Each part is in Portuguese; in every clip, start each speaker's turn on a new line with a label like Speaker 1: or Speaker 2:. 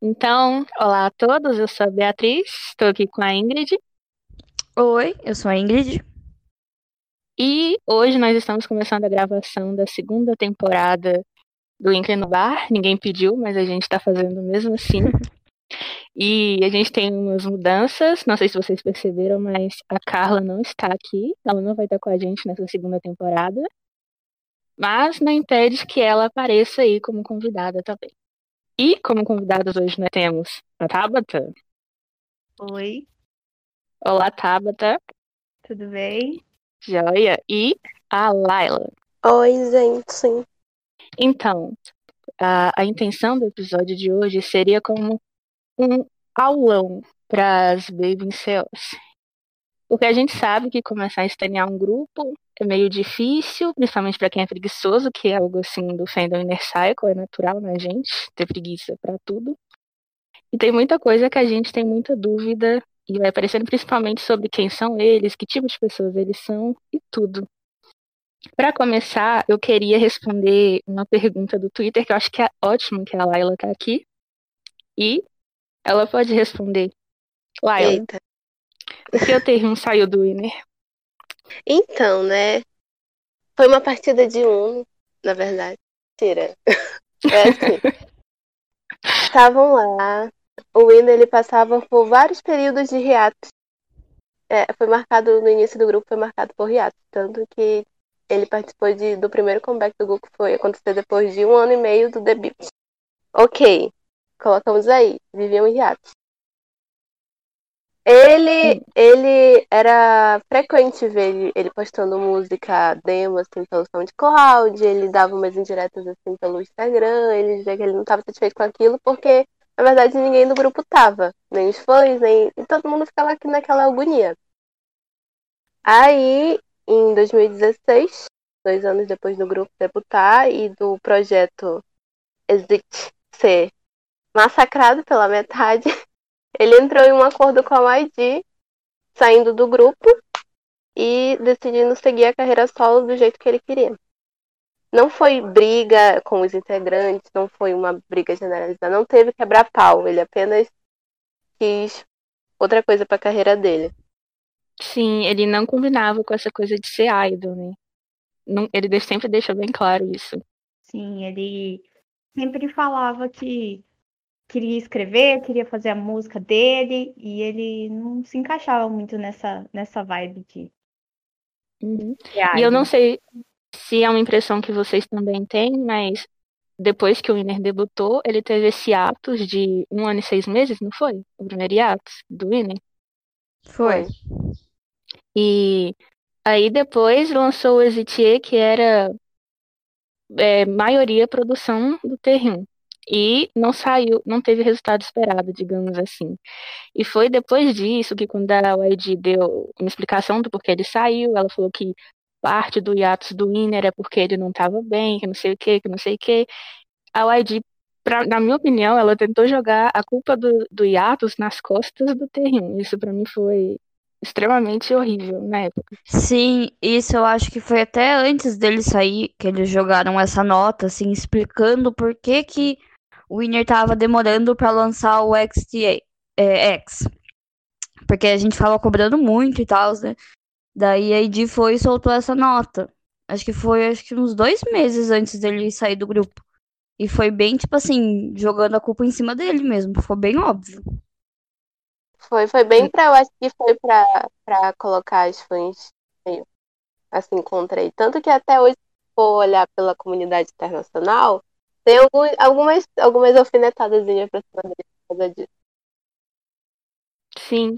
Speaker 1: Então, olá a todos, eu sou a Beatriz, estou aqui com a Ingrid.
Speaker 2: Oi, eu sou a Ingrid.
Speaker 1: E hoje nós estamos começando a gravação da segunda temporada do Incre no Bar. Ninguém pediu, mas a gente está fazendo mesmo assim. E a gente tem umas mudanças, não sei se vocês perceberam, mas a Carla não está aqui, ela não vai estar com a gente nessa segunda temporada. Mas não impede que ela apareça aí como convidada também. E como convidados hoje nós temos a Tabata.
Speaker 3: Oi.
Speaker 1: Olá, Tabata.
Speaker 3: Tudo bem?
Speaker 1: Joia. E a Laila.
Speaker 4: Oi, gente.
Speaker 1: Então, a, a intenção do episódio de hoje seria como um aulão para as Baby Cells. Porque a gente sabe que começar a estanear um grupo é meio difícil, principalmente para quem é preguiçoso, que é algo assim do fandom Inner Cycle, é natural na gente ter preguiça para tudo. E tem muita coisa que a gente tem muita dúvida e vai aparecendo principalmente sobre quem são eles, que tipo de pessoas eles são e tudo. Para começar, eu queria responder uma pergunta do Twitter que eu acho que é ótimo que a Laila tá aqui. E ela pode responder. Laila,
Speaker 4: Eita.
Speaker 1: por que o termo saiu do Winner?
Speaker 4: Então, né? Foi uma partida de um, na verdade. Tira. É assim. Estavam lá. O Winner ele passava por vários períodos de hiatos. É, foi marcado no início do grupo, foi marcado por hiatos. Tanto que ele participou de, do primeiro comeback do grupo, foi acontecer depois de um ano e meio do debut. Ok, colocamos aí, viviam em. Ele, ele era frequente ver ele, ele postando música demo assim pelo SoundCloud, ele dava umas indiretas assim pelo Instagram, ele dizia que ele não estava satisfeito com aquilo porque na verdade ninguém do grupo tava, nem os fãs, nem e todo mundo ficava aqui naquela agonia. Aí, em 2016, dois anos depois do grupo debutar e do projeto Exit ser massacrado pela metade, ele entrou em um acordo com a YG, saindo do grupo e decidindo seguir a carreira solo do jeito que ele queria. Não foi briga com os integrantes, não foi uma briga generalizada, não teve quebrar-pau, ele apenas quis outra coisa para a carreira dele.
Speaker 1: Sim, ele não combinava com essa coisa de ser idol, né? Não, ele sempre deixa bem claro isso.
Speaker 3: Sim, ele sempre falava que queria escrever, queria fazer a música dele, e ele não se encaixava muito nessa, nessa vibe de.
Speaker 1: Uhum. E eu não sei se é uma impressão que vocês também têm, mas depois que o Winner debutou, ele teve esse atos de um ano e seis meses, não foi? O primeiro hiatus do Winner.
Speaker 2: Foi.
Speaker 1: E aí depois lançou o Exitier, que era é, maioria produção do T1. E não saiu, não teve resultado esperado, digamos assim. E foi depois disso que quando a YG deu uma explicação do porquê ele saiu, ela falou que parte do hiatus do Winner é porque ele não estava bem, que não sei o que, que não sei o que. A YG, pra, na minha opinião, ela tentou jogar a culpa do, do hiatus nas costas do T1. Isso pra mim foi extremamente horrível na época.
Speaker 2: Sim, isso eu acho que foi até antes dele sair que eles jogaram essa nota, assim, explicando por que que o Winner tava demorando pra lançar o XTA, é, X. Porque a gente ficava cobrando muito e tal, né? Daí a ID foi e soltou essa nota. Acho que foi acho que uns dois meses antes dele sair do grupo. E foi bem, tipo assim, jogando a culpa em cima dele mesmo. Foi bem óbvio.
Speaker 4: Foi, foi bem pra, eu acho que foi pra, pra colocar as fãs meio assim contra ele. Tanto que até hoje, se for olhar pela comunidade internacional, tem algum, algumas, algumas alfinetadazinhas pra cima dele por causa disso.
Speaker 1: Sim.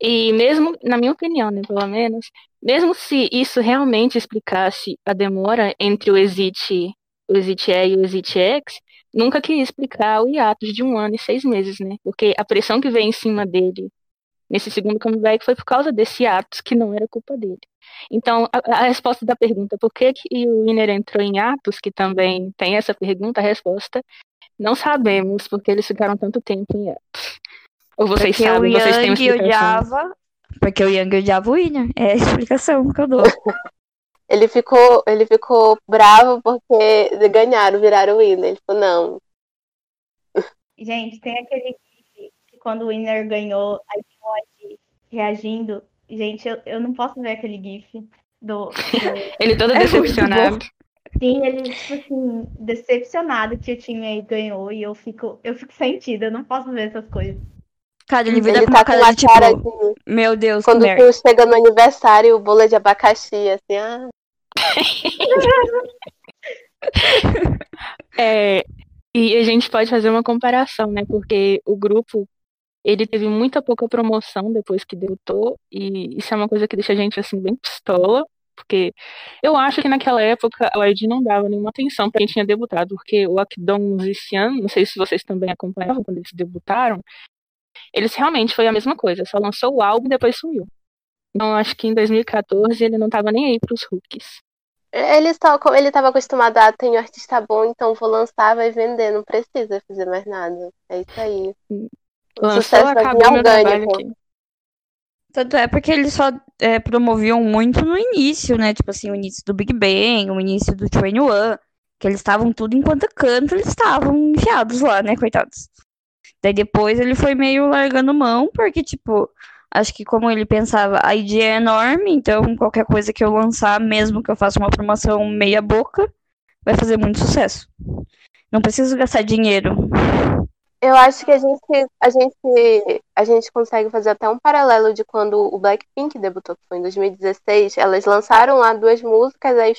Speaker 1: E mesmo, na minha opinião, né, pelo menos, mesmo se isso realmente explicasse a demora entre o Exit, o Exit E e o Exit X, nunca queria explicar o hiatus de um ano e seis meses, né? Porque a pressão que veio em cima dele nesse segundo comeback foi por causa desse hiatus que não era culpa dele. Então, a, a resposta da pergunta por que, que o Winner entrou em hiatus, que também tem essa pergunta, a resposta, não sabemos porque eles ficaram tanto tempo em hiatus. Ou vocês
Speaker 2: Porque
Speaker 1: sabem,
Speaker 2: o
Speaker 1: vocês têm uma
Speaker 2: odiava. Porque o Yang odiava o Winner. É a explicação que eu dou.
Speaker 4: ele ficou, ele ficou bravo porque ganharam, viraram o winner. Ele falou, não.
Speaker 3: Gente, tem aquele que quando o winner ganhou, a emoji reagindo. Gente, eu, eu não posso ver aquele gif do. do...
Speaker 1: Ele todo
Speaker 2: É
Speaker 1: decepcionado.
Speaker 3: Sim, ele, tipo assim, decepcionado que o time aí ganhou e eu fico, eu fico sentida, eu não posso ver essas coisas.
Speaker 2: Cara, ele vira
Speaker 4: Ele
Speaker 2: com uma
Speaker 4: tá com
Speaker 2: cara
Speaker 4: uma
Speaker 2: de tipo,
Speaker 4: cara de.
Speaker 2: meu Deus, que
Speaker 4: Quando
Speaker 2: merda.
Speaker 4: tu chega no aniversário, o bolo é de abacaxi, assim, ah.
Speaker 1: É, e a gente pode fazer uma comparação, né? Porque o grupo ele teve muita pouca promoção depois que debutou, e isso é uma coisa que deixa a gente assim bem pistola, porque eu acho que naquela época a YG não dava nenhuma atenção para quem tinha debutado, porque o Akdon Musician, não sei se vocês também acompanhavam quando eles debutaram, eles realmente foi a mesma coisa, só lançou o álbum e depois sumiu. Então acho que em 2014 ele não tava nem aí pros rookies.
Speaker 4: Ele só, como ele tava acostumado a ter um artista bom, então vou lançar, vai vender, não precisa fazer mais nada. É isso aí. O
Speaker 1: Lançou,
Speaker 4: sucesso
Speaker 1: acabou meu trabalho aqui.
Speaker 2: Tanto é porque eles só é, promoviam muito no início, né? Tipo assim, o início do Big Bang, o início do Train One, que eles estavam tudo enquanto canto, eles estavam enfiados lá, né, coitados. Daí depois ele foi meio largando mão, porque, tipo, acho que como ele pensava, a ID é enorme, então qualquer coisa que eu lançar, mesmo que eu faça uma promoção meia boca, vai fazer muito sucesso. Não preciso gastar dinheiro.
Speaker 4: Eu acho que a gente, a gente, a gente consegue fazer até um paralelo de quando o Blackpink debutou, que foi em 2016. Elas lançaram lá duas músicas, aí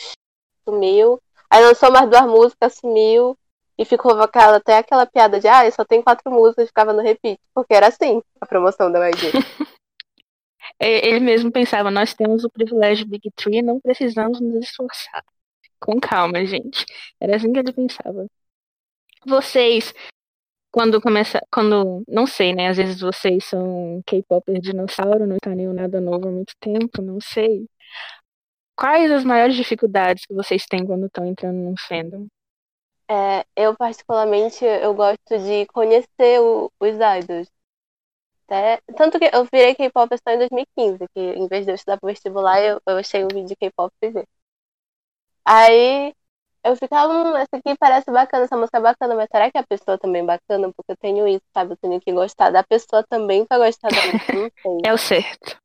Speaker 4: sumiu. Aí lançou mais duas músicas, sumiu. E ficou aquela, até aquela piada de, ah, só tem quatro músicas, ficava no repeat. Porque era assim, a promoção da YG.
Speaker 1: É, Ele mesmo pensava, nós temos o privilégio Big Tree, não precisamos nos esforçar. Com calma, gente. Era assim que ele pensava. Vocês, quando começa, quando, não sei, né? Às vezes vocês são K-popers dinossauro, não tá nenhum nada novo há muito tempo, não sei. Quais as maiores dificuldades que vocês têm quando estão entrando num fandom?
Speaker 4: É, eu, particularmente, eu gosto de conhecer o- os idols. Até, tanto que eu virei K-pop só em 2015, que em vez de eu estudar pro vestibular, eu, eu achei um vídeo de K-pop e. Aí eu ficava, hum, essa aqui parece bacana, essa música é bacana, mas será que a pessoa também é bacana? Porque eu tenho isso, sabe? Eu tenho que gostar da pessoa também pra gostar da música, não sei.
Speaker 1: É o certo.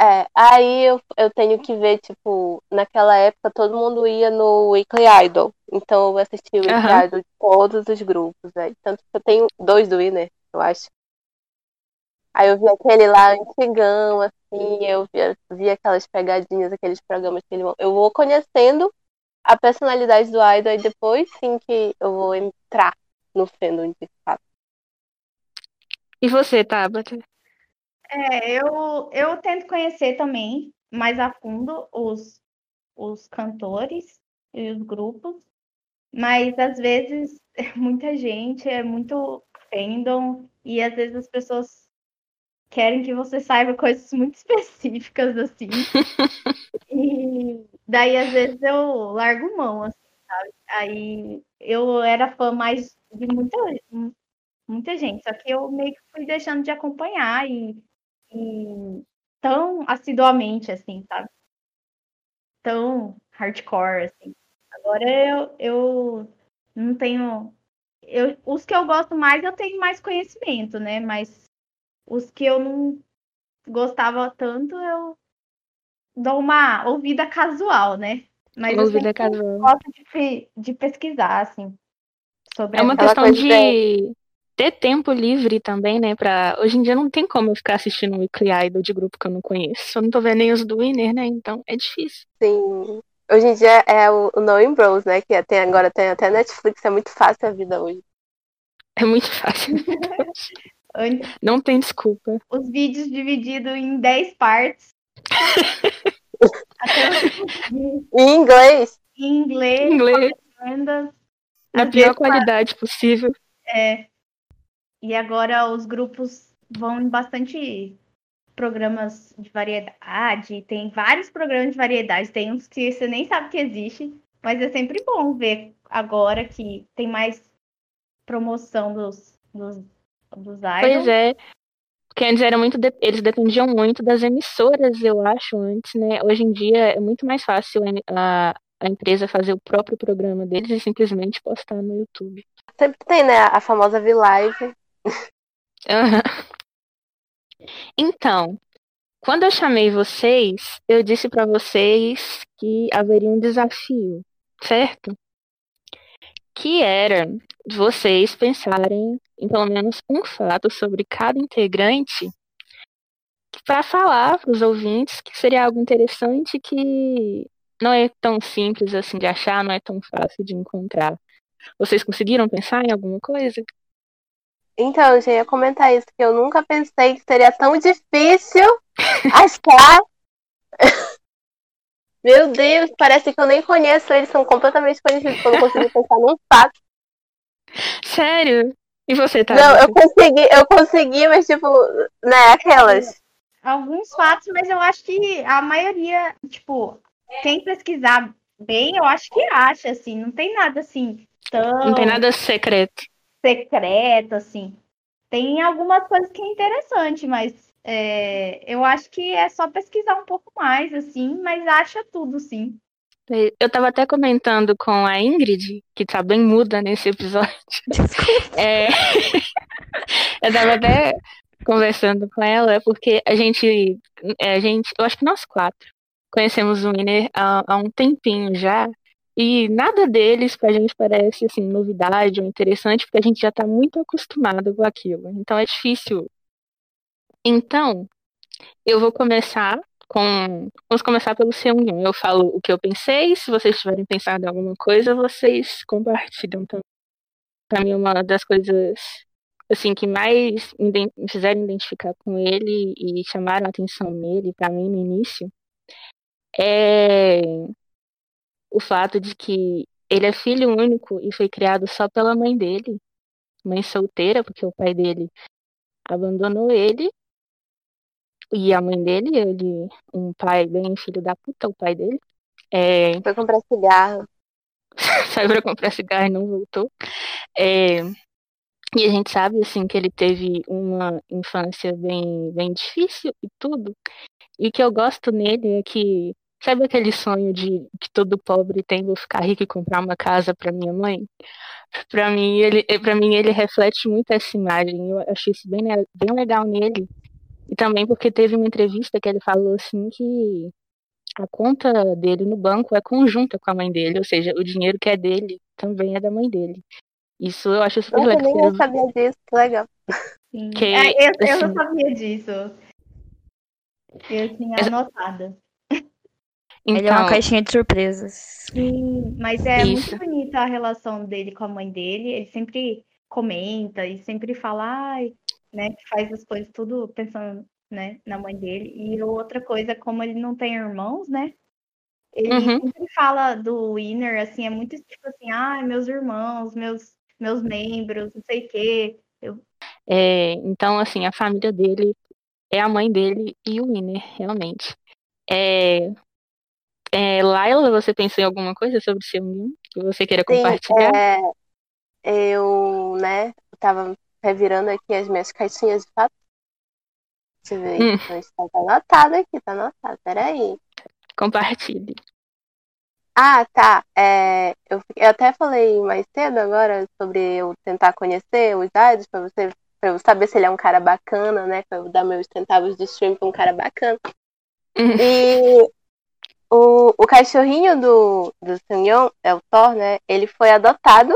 Speaker 4: É, aí eu, eu tenho que ver, tipo, naquela época todo mundo ia no Weekly Idol. Então eu assisti o Weekly
Speaker 1: Aham.
Speaker 4: Idol de todos os grupos, né? Tanto que eu tenho dois do Winner, eu acho. Aí eu vi aquele lá antigão, assim, eu vi, vi aquelas pegadinhas, aqueles programas que ele Eu vou conhecendo a personalidade do Idol e depois sim que eu vou entrar no fandom de fato.
Speaker 1: E você, Tabata?
Speaker 3: É, eu, eu tento conhecer também mais a fundo os, os cantores e os grupos, mas às vezes é muita gente, é muito fandom, e às vezes as pessoas querem que você saiba coisas muito específicas, assim. E daí, às vezes, eu largo mão, assim, sabe? Aí eu era fã mais de muita, muita gente, só que eu meio que fui deixando de acompanhar e, e tão assiduamente, assim, sabe? Tão hardcore, assim. Agora eu, eu não tenho. Eu, os que eu gosto mais, eu tenho mais conhecimento, né? Mas os que eu não gostava tanto, eu dou uma ouvida casual, né? Mas eu
Speaker 1: Ouvida casual.
Speaker 3: gosto de, de pesquisar, assim, sobre
Speaker 1: É uma questão de ter tempo livre também, né? Pra... Hoje em dia não tem como eu ficar assistindo um Weekly Idol de grupo que eu não conheço. Eu não tô vendo nem os do Winner, né? Então é difícil.
Speaker 4: Sim. Hoje em dia é o, o Knowing Bros, né? Que tem agora tem até Netflix, é muito fácil a vida hoje.
Speaker 1: É muito fácil.
Speaker 3: Antes,
Speaker 1: Não tem desculpa.
Speaker 3: os vídeos divididos em 10 partes.
Speaker 4: Em inglês,
Speaker 3: em inglês,
Speaker 1: Inglês, na pior
Speaker 3: vezes,
Speaker 1: qualidade possível.
Speaker 3: É. E agora os grupos vão em bastante programas de variedade. Tem vários programas de variedade. Tem uns que você nem sabe que existe. Mas é sempre bom ver agora que tem mais promoção dos, dos, dos
Speaker 1: Pois
Speaker 3: idols.
Speaker 1: é. Porque antes era muito. de- Eles dependiam muito das emissoras, eu acho, antes, né? Hoje em dia é muito mais fácil a, a empresa fazer o próprio programa deles e simplesmente postar no YouTube.
Speaker 4: Sempre tem, né? A famosa V-Live.
Speaker 1: Então, quando eu chamei vocês, eu disse para vocês que haveria um desafio, certo? Que era vocês pensarem em pelo menos um fato sobre cada integrante para falar para os ouvintes que seria algo interessante que não é tão simples assim de achar, não é tão fácil de encontrar. Vocês conseguiram pensar em alguma coisa?
Speaker 4: Então, eu já ia comentar isso, que eu nunca pensei que seria tão difícil achar. Meu Deus, parece que eu nem conheço eles, são completamente conhecidos, eu não consegui pensar num fato.
Speaker 1: Sério? E você, tá?
Speaker 4: Não, eu consegui, eu consegui, mas tipo, né, aquelas.
Speaker 3: Alguns fatos, mas eu acho que a maioria, tipo, quem pesquisar bem, eu acho que acha, assim, não tem nada assim tão
Speaker 1: Não tem nada secreto.
Speaker 3: secreto, assim. Tem algumas coisas que é interessante, mas é, eu acho que é só pesquisar um pouco mais, assim, mas acha tudo, sim.
Speaker 1: Eu tava até comentando com a Ingrid, que tá bem muda nesse episódio. É, eu tava até conversando com ela, porque a gente, é, a gente, eu acho que nós quatro conhecemos o Winner há, há um tempinho já, e nada deles pra gente parece assim novidade ou interessante, porque a gente já tá muito acostumado com aquilo. Então é difícil. Então, eu vou começar com. Vamos começar pelo C1. Eu falo o que eu pensei. Se vocês tiverem pensado em alguma coisa, vocês compartilham também. Pra mim, uma das coisas assim que mais me fizeram identificar com ele e chamaram a atenção nele, pra mim, no início, é o fato de que ele é filho único e foi criado só pela mãe dele, mãe solteira, porque o pai dele abandonou ele. E a mãe dele, ele, um pai bem filho da puta, o pai dele, é,
Speaker 4: Foi comprar cigarro.
Speaker 1: saiu pra comprar cigarro e não voltou. É, e a gente sabe, assim, que ele teve uma infância bem, bem difícil e tudo. E o que eu gosto nele é que, sabe aquele sonho de que todo pobre tem, vou ficar rico e comprar uma casa pra minha mãe? Pra mim, ele, para mim, ele reflete muito essa imagem. Eu achei isso bem, bem legal nele. E também porque teve uma entrevista que ele falou assim que a conta dele no banco é conjunta com a mãe dele, ou seja, o dinheiro que é dele também é da mãe dele. Isso eu acho super
Speaker 4: Eu
Speaker 1: legal.
Speaker 4: nem eu sabia disso, que legal.
Speaker 1: Que,
Speaker 3: É, eu, eu
Speaker 1: assim-
Speaker 3: não sabia disso. Eu tinha
Speaker 1: Essa-
Speaker 3: anotado.
Speaker 2: Ele é uma
Speaker 1: Então,
Speaker 2: caixinha de surpresas.
Speaker 3: Sim, mas é
Speaker 1: Isso.
Speaker 3: muito bonita a relação dele com a mãe dele. Ele sempre comenta e sempre fala, ai, né, que faz as coisas tudo pensando, né, na mãe dele. E outra coisa, como ele não tem irmãos, né? Ele
Speaker 1: Uhum.
Speaker 3: sempre fala do Winner, assim, é muito tipo assim, ai, meus irmãos, meus, meus membros, não sei o quê.
Speaker 1: é, então, assim, a família dele é a mãe dele e o Winner, realmente. É, é, Laila, você pensou em alguma coisa sobre o seu menino que você queira
Speaker 4: Sim,
Speaker 1: compartilhar?
Speaker 4: é, eu, né, tava revirando aqui as minhas caixinhas de fato. Deixa eu ver.
Speaker 1: Hum.
Speaker 4: Onde Tá tá anotado aqui, tá anotado. Peraí.
Speaker 1: Compartilhe.
Speaker 4: Ah, tá. É, eu, eu até falei mais cedo agora sobre eu tentar conhecer os dados pra você, para eu saber se ele é um cara bacana, né? Pra eu dar meus centavos de stream pra um cara bacana.
Speaker 1: Uhum.
Speaker 4: E o, o cachorrinho do, do Sunyon, é o Thor, né? Ele foi adotado.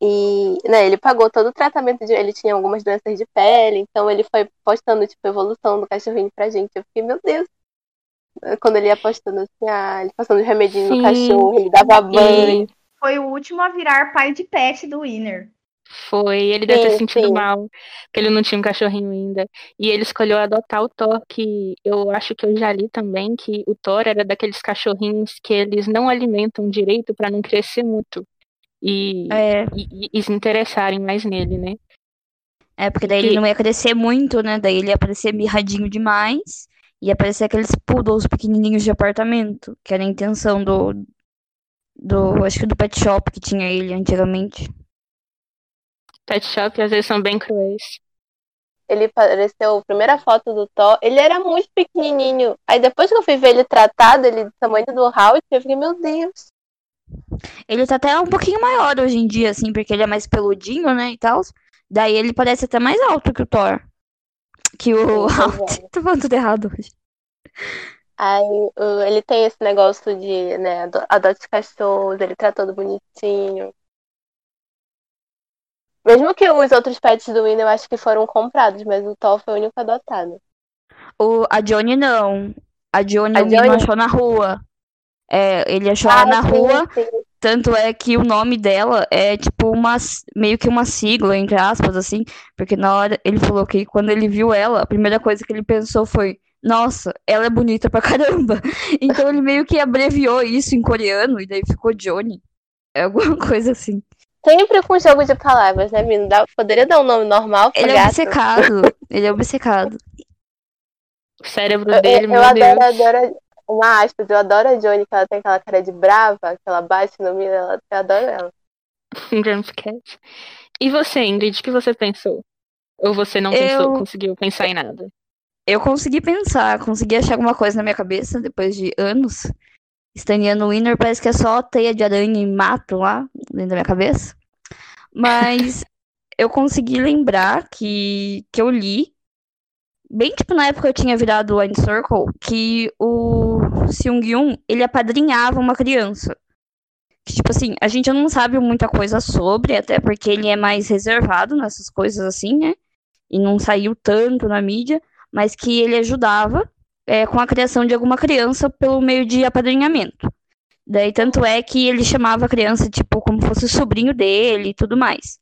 Speaker 4: E, né, ele pagou todo o tratamento de. Ele tinha algumas doenças de pele, então ele foi postando, tipo, a evolução do cachorrinho pra gente. Eu fiquei, meu Deus. Quando ele ia postando assim, ah, ele passando remedinho
Speaker 1: Sim.
Speaker 4: no cachorro, ele dava banho.
Speaker 1: E
Speaker 3: Foi o último a virar pai de pet do Winner.
Speaker 1: foi, ele deve ter sentido
Speaker 4: sim.
Speaker 1: mal, que ele não tinha um cachorrinho ainda. E ele escolheu adotar o Thor, que eu acho que eu já li também, que o Thor era daqueles cachorrinhos que eles não alimentam direito pra não crescer muito. E,
Speaker 2: É,
Speaker 1: e, e se interessarem mais nele, né?
Speaker 2: é porque daí ele não ia crescer muito, né? Daí ele ia parecer mirradinho demais. Ia parecer aqueles poodles pequenininhos de apartamento, que era a intenção do, do, acho que do pet shop que tinha ele antigamente.
Speaker 1: Pet shop às vezes são bem cruéis.
Speaker 4: ele apareceu, a primeira foto do Thor, ele era muito pequenininho. Aí depois que eu fui ver ele tratado, ele do tamanho do Hulk, eu fiquei, meu Deus.
Speaker 2: Ele tá até um pouquinho maior hoje em dia, assim, porque ele é mais peludinho, né, e tal. Daí ele parece até mais alto que o Thor. Que o Hulk. Tô falando tudo errado hoje.
Speaker 4: Aí ele tem esse negócio de, né, ado- adote cachorros, ele trata todo bonitinho. Mesmo que os outros pets do Winnie eu acho que foram comprados, mas o Thor foi o único adotado.
Speaker 2: O, a Johnny não. A Johnny
Speaker 4: A Johnny?
Speaker 2: achou na rua. É, ele achou ela na
Speaker 4: sim,
Speaker 2: rua,
Speaker 4: sim.
Speaker 2: tanto é que o nome dela é tipo uma, meio que uma sigla, entre aspas, assim, porque na hora ele falou que quando ele viu ela, a primeira coisa que ele pensou foi, nossa, ela é bonita pra caramba. Então ele meio que abreviou isso em coreano e daí ficou Johnny. É alguma coisa assim.
Speaker 4: Sempre com jogo de palavras, né, menino? Dá- poderia dar um nome normal pra
Speaker 2: Ele é
Speaker 4: gato?
Speaker 2: obcecado. Ele é obcecado.
Speaker 1: O cérebro
Speaker 4: Eu,
Speaker 1: dele,
Speaker 4: eu
Speaker 1: meu
Speaker 4: adoro,
Speaker 1: Deus.
Speaker 4: adoro, uma aspas, eu adoro a Johnny, que ela tem aquela cara de brava, que ela bate no menino, ela- eu adoro ela.
Speaker 1: Grumps Cat. E você, Ingrid, o que você pensou? Ou você não pensou,
Speaker 2: Eu-
Speaker 1: conseguiu pensar em nada?
Speaker 2: Eu consegui pensar, consegui achar alguma coisa na minha cabeça depois de anos. Estaneando o Winner parece que é só teia de aranha e mato lá dentro da minha cabeça. Mas eu consegui lembrar que, que eu li, bem tipo na época eu tinha virado o Circle, que o Seung-yoon, ele apadrinhava uma criança. Que, tipo assim, a gente não sabe muita coisa sobre, até porque ele é mais reservado nessas coisas assim, né? E não saiu tanto na mídia mas que ele ajudava é, com a criação de alguma criança pelo meio de apadrinhamento. Daí, tanto é que ele chamava a criança, tipo, como fosse o sobrinho dele e tudo mais.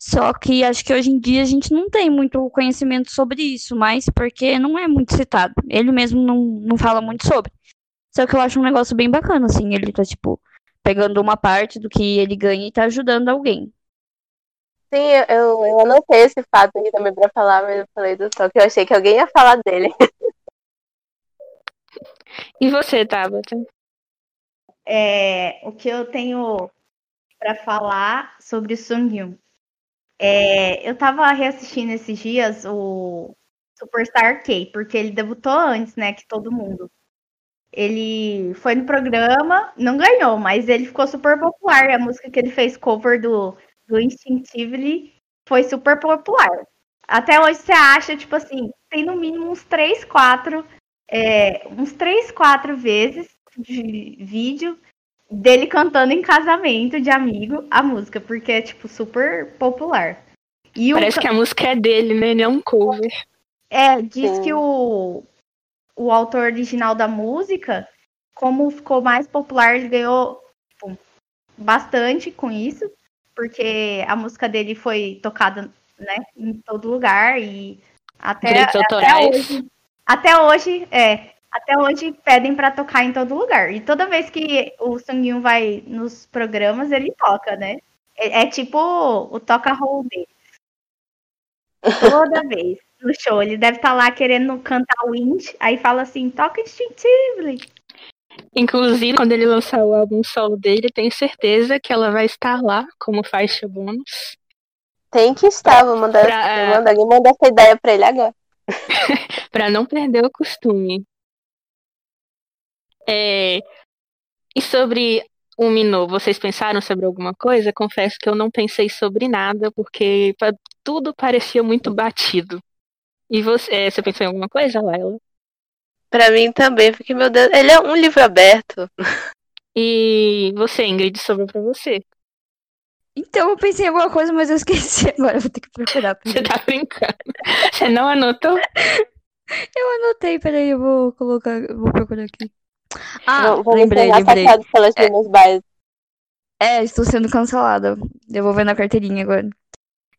Speaker 2: Só que acho que hoje em dia a gente não tem muito conhecimento sobre isso, mas porque não é muito citado. Ele mesmo não, não fala muito sobre. Só que eu acho um negócio bem bacana, assim, ele tá, tipo, pegando uma parte do que ele ganha e tá ajudando alguém.
Speaker 4: Sim, eu, eu, anotei esse fato aqui também pra falar, mas eu falei do Thor, que eu achei que alguém ia falar dele.
Speaker 1: E você, Tabata?
Speaker 3: É, o que eu tenho para falar sobre o Sung É, eu tava reassistindo esses dias o Superstar K, porque ele debutou antes, né, que todo mundo. Ele foi no programa, não ganhou, mas ele ficou super popular. A música que ele fez cover do, do Instinctively foi super popular. Até hoje você acha, tipo assim, tem no mínimo uns 3, 4, é, uns 3, 4 vezes de vídeo dele cantando em casamento de amigo a música, porque é, tipo, super popular. E o
Speaker 1: Parece
Speaker 3: ca-
Speaker 1: que a música é dele, né? Ele é um cover.
Speaker 3: é, diz que o, o autor original da música, como ficou mais popular, ele ganhou tipo, bastante com isso, porque a música dele foi tocada né, em todo lugar e até, até hoje. Até hoje, é. Até hoje pedem pra tocar em todo lugar. E toda vez que o Sungyun vai nos programas, ele toca, né? É, é tipo o toca roll dele. Toda vez no show. Ele deve estar lá querendo cantar Wind, aí fala assim, toca Instinctively.
Speaker 1: Inclusive, quando ele lançar o álbum solo dele, tenho certeza que ela vai estar lá como faixa bônus.
Speaker 4: Tem que estar, vou mandar,
Speaker 1: Pra-
Speaker 4: vou mandar alguém mandar essa ideia pra ele agora.
Speaker 1: Pra não perder o costume. É, E sobre o Minô, vocês pensaram sobre alguma coisa? Confesso que eu não pensei sobre nada, porque tudo parecia muito batido. E você, é, você pensou em alguma coisa, Laila?
Speaker 4: Pra mim também, porque, meu Deus, ele é um livro aberto.
Speaker 1: E você, Ingrid, sobrou pra você.
Speaker 2: Então eu pensei em alguma coisa, mas eu esqueci agora. eu Vou ter que procurar.
Speaker 1: Você tá brincando. Você não anotou?
Speaker 2: Eu anotei, peraí, eu vou colocar, eu vou procurar aqui. Ah,
Speaker 4: vou, vou
Speaker 2: lembrei, lembrei.
Speaker 4: pelas minhas bases.
Speaker 2: É, estou sendo cancelada. Devolvendo a carteirinha agora.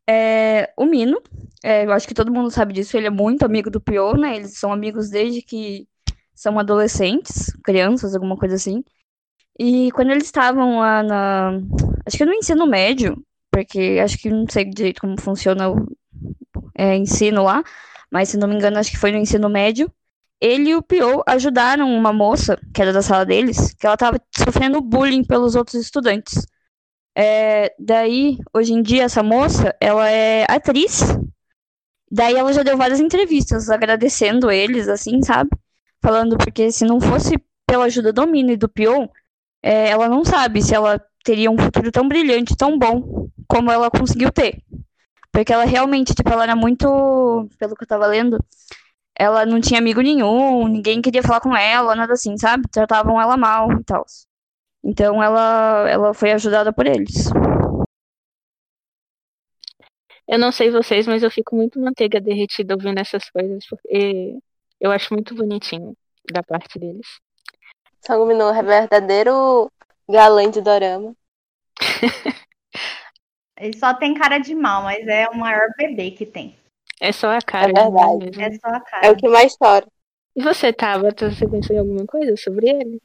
Speaker 2: É, o Mino, é, eu acho que todo mundo sabe disso, ele é muito amigo do Pio, né? Eles são amigos desde que são adolescentes, crianças, alguma coisa assim. E quando eles estavam lá na. Acho que no ensino médio, porque acho que não sei direito como funciona o é, ensino lá, mas se não me engano, acho que foi no ensino médio. Ele e o Pio ajudaram uma moça, que era da sala deles, que ela estava sofrendo bullying pelos outros estudantes. É, daí, hoje em dia, essa moça, ela é atriz Daí ela já deu várias entrevistas agradecendo eles, assim, sabe? Falando porque se não fosse pela ajuda do Mino e do Pion, é, ela não sabe se ela teria um futuro tão brilhante, tão bom, como ela conseguiu ter. Porque ela realmente, tipo, ela era muito, pelo que eu tava lendo, ela não tinha amigo nenhum, ninguém queria falar com ela, nada assim, sabe? Tratavam ela mal e tal. Então ela, ela foi ajudada por eles.
Speaker 1: Eu não sei vocês, mas eu fico muito manteiga derretida ouvindo essas coisas, porque eu acho muito bonitinho da parte deles.
Speaker 4: Song Minho é verdadeiro galã de dorama.
Speaker 3: Ele só tem cara de mal, mas é o maior bebê que tem.
Speaker 1: É só a cara.
Speaker 4: É verdade.
Speaker 3: É só a cara.
Speaker 4: É o que mais chora.
Speaker 1: E você, Tabata, você pensou em alguma coisa sobre ele?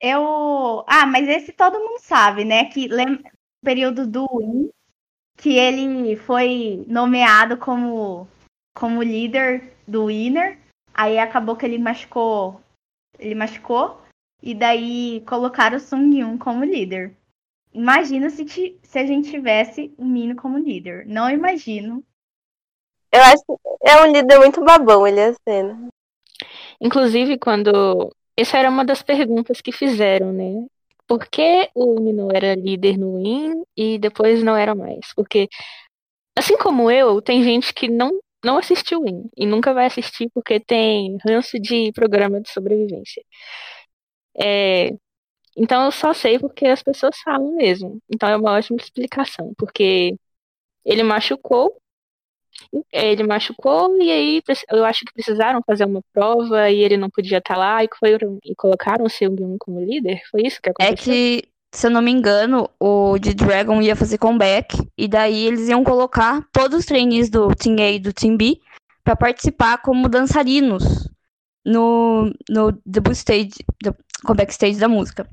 Speaker 3: Eu. Ah, mas esse todo mundo sabe, né? Que lembra o período do Win, que ele foi nomeado como, como líder do Winner. Aí acabou que ele machucou. Ele machucou. E daí colocaram o Sung Yun como líder. Imagina se, se a gente tivesse o Mino como líder. Não imagino.
Speaker 4: Eu acho que é um líder muito babão, ele é cena.
Speaker 1: Inclusive, quando. Essa era uma das perguntas que fizeram, né? Por que o Mino era líder no Win e depois não era mais? Porque, assim como eu, tem gente que não, não assistiu Win e nunca vai assistir porque tem ranço de programa de sobrevivência. É, então eu só sei porque as pessoas falam mesmo. Então é uma ótima explicação, porque ele machucou, ele machucou e aí eu acho que precisaram fazer uma prova e ele não podia estar lá e, foram, e colocaram o Seung-Yoon como líder. Foi isso que
Speaker 2: É
Speaker 1: aconteceu?
Speaker 2: que, se eu não me engano, o de Dragon ia fazer comeback, e daí eles iam colocar todos os trainees do Team A e do Team B pra participar como dançarinos no, no debut stage, do- comeback stage da música.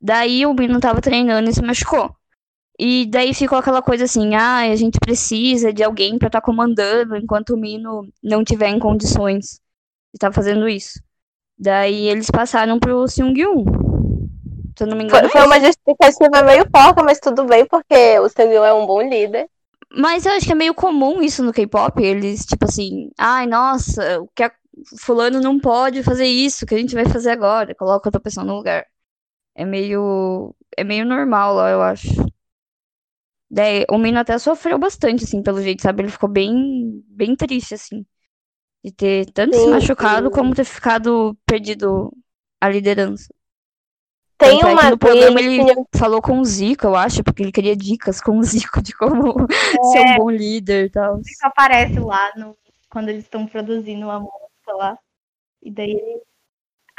Speaker 2: Daí o Mino tava treinando e se machucou. E daí ficou aquela coisa assim, ah, a gente precisa de alguém pra estar comandando enquanto o Mino não tiver em condições de estar fazendo isso. Daí eles passaram pro Seung-Yoon. Se eu não me engano,
Speaker 4: Foi, foi uma justificativa meio porca, mas tudo bem, porque o Seung é um bom líder.
Speaker 2: Mas eu acho que é meio comum isso no K-pop. Eles, tipo assim, ai, nossa, o que a fulano não pode fazer isso, o que a gente vai fazer agora? Coloca outra pessoa no lugar. É meio. É meio normal lá, eu acho. Daí, o Mino até sofreu bastante, assim, pelo jeito, sabe? Ele ficou bem, bem triste, assim. De ter tanto se
Speaker 4: Sim,
Speaker 2: machucado
Speaker 4: sim.
Speaker 2: como ter ficado perdido a liderança.
Speaker 4: Tem
Speaker 2: é
Speaker 4: uma
Speaker 2: no programa ele falou com o Zico, eu acho, porque ele queria dicas com o Zico de como ser um bom líder e tal.
Speaker 3: Isso aparece lá no, quando eles estão produzindo a música lá. E daí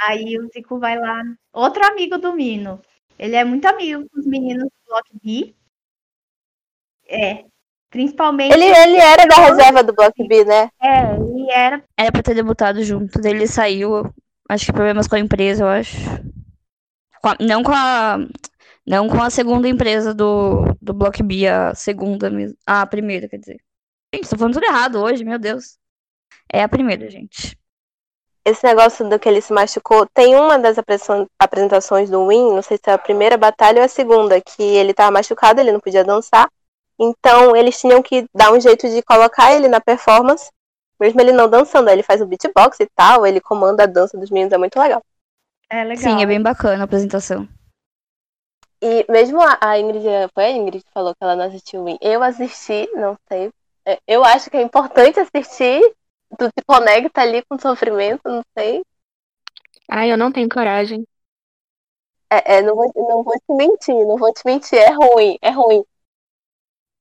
Speaker 3: aí o Zico vai lá. Outro amigo do Mino. Ele é muito amigo com os meninos do Block B. É. Principalmente.
Speaker 4: Ele, ele era da reserva do Block B, né?
Speaker 3: É, ele era.
Speaker 2: Era pra ter debutado junto. Daí ele saiu. Acho que problemas com a empresa, eu acho. Com a- não com a. Não com a segunda empresa do, do Block B, a segunda mesmo. Ah, a primeira, quer dizer. Gente, tô falando tudo errado hoje, meu Deus. É a primeira, gente.
Speaker 4: Esse negócio do que ele se machucou. Tem uma das apresen- apresentações do Win, não sei se é a primeira batalha ou a segunda, que ele tava machucado, ele não podia dançar. Então eles tinham que dar um jeito de colocar ele na performance, mesmo ele não dançando. Aí ele faz o beatbox e tal, ele comanda a dança dos meninos, é muito legal.
Speaker 3: É legal.
Speaker 2: Sim, é bem bacana a apresentação.
Speaker 4: E mesmo a, a Ingrid, foi a Ingrid que falou que ela não assistiu o Win. Eu assisti, não sei. É, Eu acho que é importante assistir. Tu se conecta ali com o sofrimento, não sei.
Speaker 1: Ai, eu não tenho coragem.
Speaker 4: É, é, não, vou, não vou te mentir, não vou te mentir, é ruim, é ruim.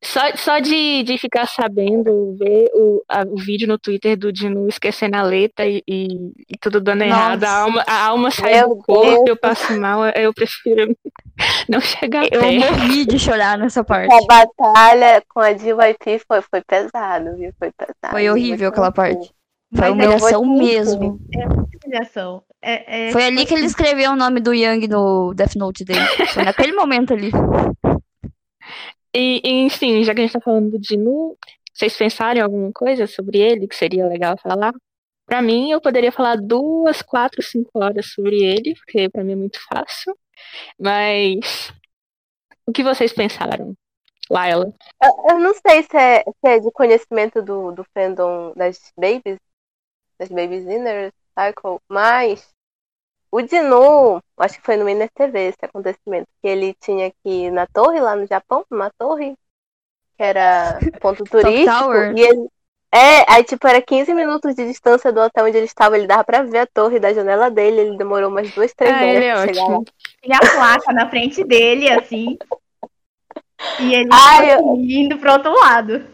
Speaker 1: Só, só de, de ficar sabendo, ver o, a- o vídeo no Twitter do Dinu esquecendo a letra e, e, e tudo dando errado, a alma, a alma sai
Speaker 4: Meu
Speaker 1: do corpo,
Speaker 4: Deus.
Speaker 1: eu passo mal, eu prefiro não chegar
Speaker 2: Eu
Speaker 1: perto.
Speaker 2: morri de chorar nessa parte.
Speaker 4: A batalha com a DYP foi, foi pesado, viu? Foi pesado.
Speaker 2: Foi horrível aquela parte. Foi
Speaker 3: é-
Speaker 2: humilhação
Speaker 4: eu
Speaker 2: mesmo.
Speaker 3: É muita humilhação. É, é,
Speaker 2: Foi ali que ele escreveu o nome do Yang no Death Note dele. Foi naquele momento ali.
Speaker 1: E, enfim, já que a gente tá falando do Dinu, vocês pensaram em alguma coisa sobre ele que seria legal falar? Pra mim, eu poderia falar duas, quatro, cinco horas sobre ele, porque pra mim é muito fácil. Mas o que vocês pensaram? Laila.
Speaker 4: Eu, eu não sei se é, se é de conhecimento do, do fandom das babies, das babies inner cycle, mas o Dinu, acho que foi no TV esse acontecimento, que ele tinha que ir na torre lá no Japão, numa torre, que era ponto turístico,
Speaker 2: Tower.
Speaker 4: e ele, é, aí tipo, era 15 minutos de distância do hotel onde ele estava, ele dava pra ver a torre da janela dele, ele demorou umas duas, três
Speaker 1: Ah,
Speaker 4: horas
Speaker 1: ele é
Speaker 4: pra chegar
Speaker 1: ótimo.
Speaker 3: E a placa na frente dele, assim. E ele
Speaker 4: Ai, eu-
Speaker 3: indo pro outro lado.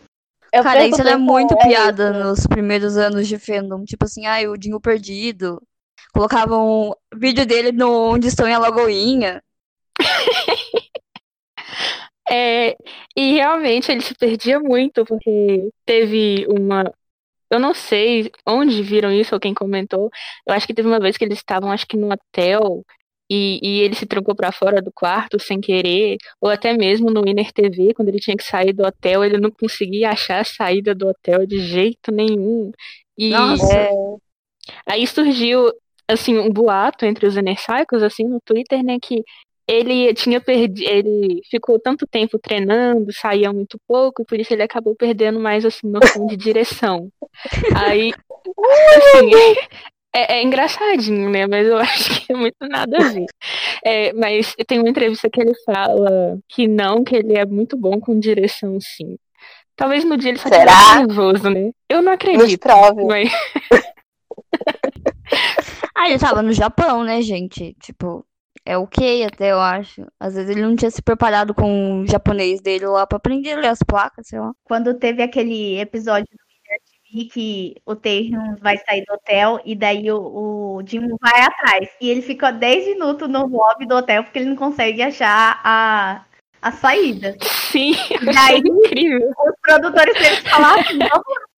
Speaker 4: Eu
Speaker 2: Cara, isso era
Speaker 4: perguntei
Speaker 2: muito
Speaker 4: pra
Speaker 2: piada
Speaker 4: isso.
Speaker 2: nos primeiros anos de fandom. Tipo assim, ai, o Dinho perdido. Colocavam vídeo dele no Onde Estão em Alagoinha.
Speaker 1: É, e realmente ele se perdia muito, porque teve uma. Eu não sei onde viram isso ou quem comentou. Eu acho que teve uma vez que eles estavam, acho que no hotel, e, e ele se trancou pra fora do quarto sem querer, ou até mesmo no Inner TV, quando ele tinha que sair do hotel, ele não conseguia achar a saída do hotel de jeito nenhum. E
Speaker 2: Nossa.
Speaker 4: É,
Speaker 1: Aí surgiu, assim, um boato entre os Cycles, assim, no Twitter, né, que ele tinha perdido, ele ficou tanto tempo treinando, saía muito pouco, por isso ele acabou perdendo mais, assim, noção de direção. Aí, assim, é, é engraçadinho, né, mas eu acho que é muito nada a ver. É, mas tem uma entrevista que ele fala que não, que ele é muito bom com direção, sim. Talvez no dia ele só
Speaker 4: Será?
Speaker 1: estivesse nervoso, né? Eu não
Speaker 4: nos
Speaker 1: acredito.
Speaker 4: prove.
Speaker 1: Mas...
Speaker 2: Ah, ele tava no Japão, né, gente? Tipo, é ok até, eu acho. Às vezes ele não tinha se preparado com o japonês dele lá pra aprender a ler as placas, sei lá.
Speaker 3: Quando teve aquele episódio do TV que o Taehyung vai sair do hotel e daí o, o Jim vai atrás. E ele ficou 10 minutos no lobby do hotel porque ele não consegue achar a, a saída.
Speaker 1: Sim,
Speaker 3: E daí
Speaker 1: incrível.
Speaker 3: os produtores teve que falar assim, na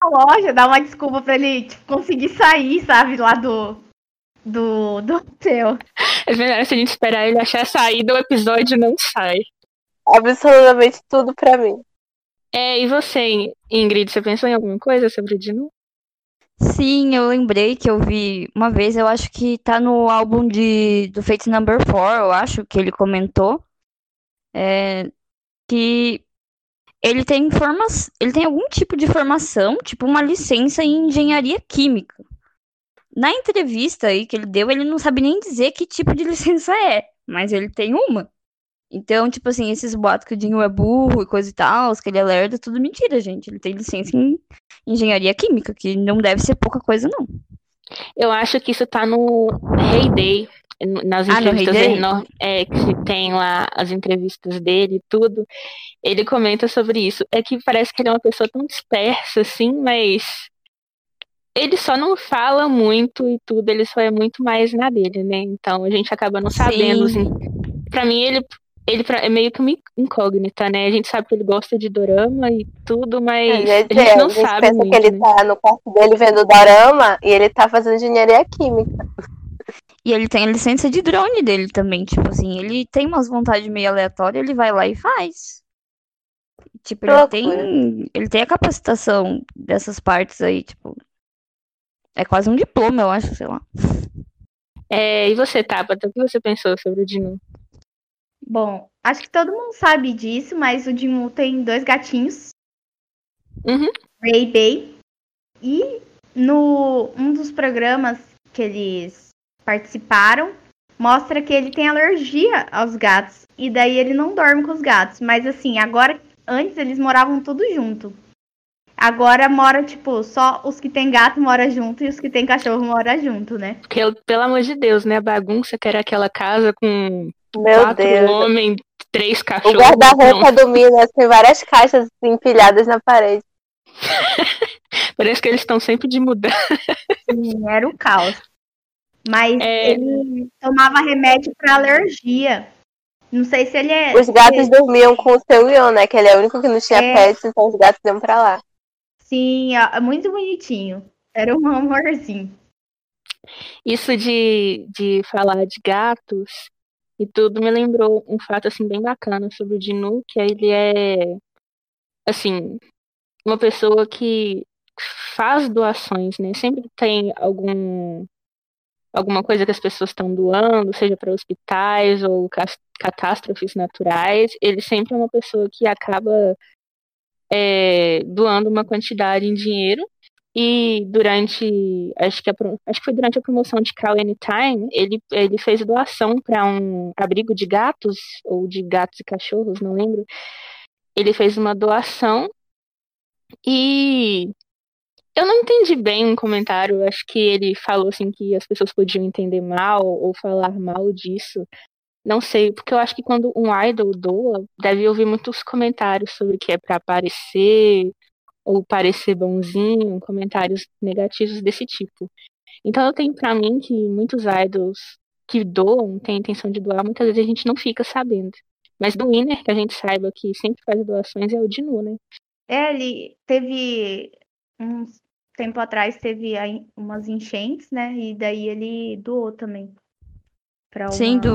Speaker 3: loja, dar uma desculpa pra ele tipo, conseguir sair, sabe, lá do, do, do hotel.
Speaker 1: É melhor se a gente esperar ele achar a saída, o episódio não sai.
Speaker 4: Absolutamente tudo pra mim.
Speaker 1: É, e você, Ingrid, você pensou em alguma coisa sobre o Dino?
Speaker 2: Sim, eu lembrei que eu vi uma vez, eu acho que tá no álbum de, do Fate Number 4, eu acho, que ele comentou. é, que ele tem forma, ele tem algum tipo de formação, tipo uma licença em engenharia química. Na entrevista aí que ele deu, ele não sabe nem dizer que tipo de licença é, mas ele tem uma. Então, tipo assim, esses boatos que o Dinho é burro e coisa e tal, que ele é lerdo, é tudo mentira, gente. Ele tem licença em engenharia química, que não deve ser pouca coisa, não.
Speaker 1: Eu acho que isso tá no Heyday, nas
Speaker 2: Ah, no
Speaker 1: entrevistas eno- é, que tem lá as entrevistas dele e tudo. Ele comenta sobre isso. É que parece que ele é uma pessoa tão dispersa, assim, mas ele só não fala muito e tudo, ele só é muito mais na dele, né? Então a gente acaba não sabendo.
Speaker 2: Sim.
Speaker 1: Assim. Pra mim, ele, ele é meio que uma incógnita, né? A gente sabe que ele gosta de dorama e tudo, mas
Speaker 4: Quer
Speaker 1: a
Speaker 4: dizer,
Speaker 1: gente não
Speaker 4: a gente
Speaker 1: sabe
Speaker 4: pensa
Speaker 1: muito,
Speaker 4: que ele
Speaker 1: né?
Speaker 4: tá no quarto dele vendo dorama e ele tá fazendo engenharia química.
Speaker 2: E ele tem a licença de drone dele também, tipo assim, ele tem umas vontades meio aleatórias, ele vai lá e faz. Tipo, ele tem, ele tem a capacitação dessas partes aí, tipo, é quase um diploma, eu acho, sei lá.
Speaker 1: É, e você, Tabata, o que você pensou sobre o Dinu?
Speaker 3: Bom, acho que todo mundo sabe disso, mas o Jim tem dois gatinhos,
Speaker 1: Uhum.
Speaker 3: Ray e Bay. E no um dos programas que eles participaram, mostra que ele tem alergia aos gatos. E daí ele não dorme com os gatos. Mas assim, agora, antes eles moravam tudo junto. Agora mora, tipo, só os que tem gato mora junto e os que tem cachorro mora junto, né?
Speaker 1: Porque, pelo amor de Deus, né? A bagunça que era aquela casa com
Speaker 4: Meu
Speaker 1: quatro
Speaker 4: Deus.
Speaker 1: homens, três
Speaker 4: O
Speaker 1: cachorros.
Speaker 4: guarda-roupa do Minas tem várias caixas empilhadas na parede.
Speaker 1: Parece que eles estão sempre de mudança.
Speaker 3: Sim, era o caos. Mas
Speaker 1: É.
Speaker 3: ele tomava remédio para alergia. Não sei se ele é.
Speaker 4: Os gatos dormiam com o seu Ion, né? Que ele é o único que não tinha
Speaker 3: É.
Speaker 4: pets, então os gatos iam pra lá.
Speaker 3: Sim, é muito bonitinho. Era um amorzinho.
Speaker 1: Isso de, de falar de gatos e tudo me lembrou um fato assim bem bacana sobre o Dinu, que ele é assim, uma pessoa que faz doações, né? Sempre tem algum alguma coisa que as pessoas estão doando, seja para hospitais ou catástrofes naturais, ele sempre é uma pessoa que acaba é, doando uma quantidade em dinheiro. E durante, acho que, a, acho que foi durante a promoção de Cow Anytime, ele, ele fez doação para um abrigo de gatos, ou de gatos e cachorros, não lembro. Ele fez uma doação e eu não entendi bem um comentário, acho que ele falou assim que as pessoas podiam entender mal ou falar mal disso. Não sei, porque eu acho que quando um idol doa, deve ouvir muitos comentários sobre que é para aparecer ou parecer bonzinho, comentários negativos desse tipo. Então eu tenho para mim que muitos idols que doam, têm a intenção de doar, muitas vezes a gente não fica sabendo. Mas do Winner, que a gente saiba que sempre faz doações, é o Dinu, né?
Speaker 3: É, ele teve uns tempo atrás teve umas enchentes, né? E daí ele doou também.
Speaker 2: Uma... Sim, do,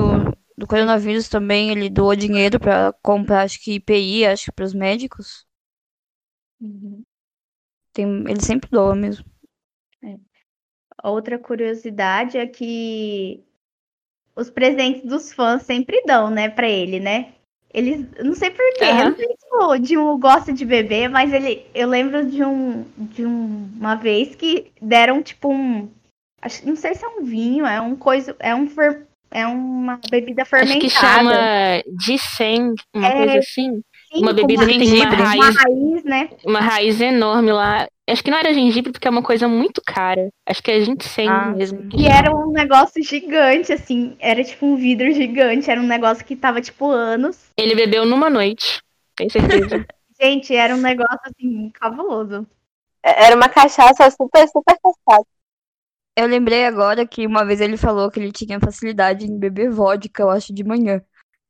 Speaker 2: do coronavírus também ele doou dinheiro para comprar, acho que IPI, acho que para os médicos. Uhum. Tem, ele sempre doa mesmo.
Speaker 3: É. Outra curiosidade é que os presentes dos fãs sempre dão, né, para ele, né? Eles, não sei porquê, uhum. não sei se o Dilma gosta de beber, mas ele, eu lembro de um, de um, uma vez que deram tipo um, acho, não sei se é um vinho, é um coisa, é um fer, é uma bebida fermentada. Acho que
Speaker 1: chama de 100, uma é, coisa assim. Sim, uma bebida que tem uma raiz, uma raiz, né? Uma raiz enorme lá. Acho que não era gengibre porque é uma coisa muito cara. Acho que é ginseng ah, mesmo.
Speaker 3: E era um negócio gigante, assim. Era tipo um vidro gigante. Era um negócio que tava tipo anos.
Speaker 1: Ele bebeu numa noite. Tenho certeza.
Speaker 3: Gente, era um negócio assim, cabuloso.
Speaker 4: É, era uma cachaça super, super cachaça.
Speaker 2: Eu lembrei agora que uma vez ele falou que ele tinha facilidade em beber vodka, eu acho, de manhã.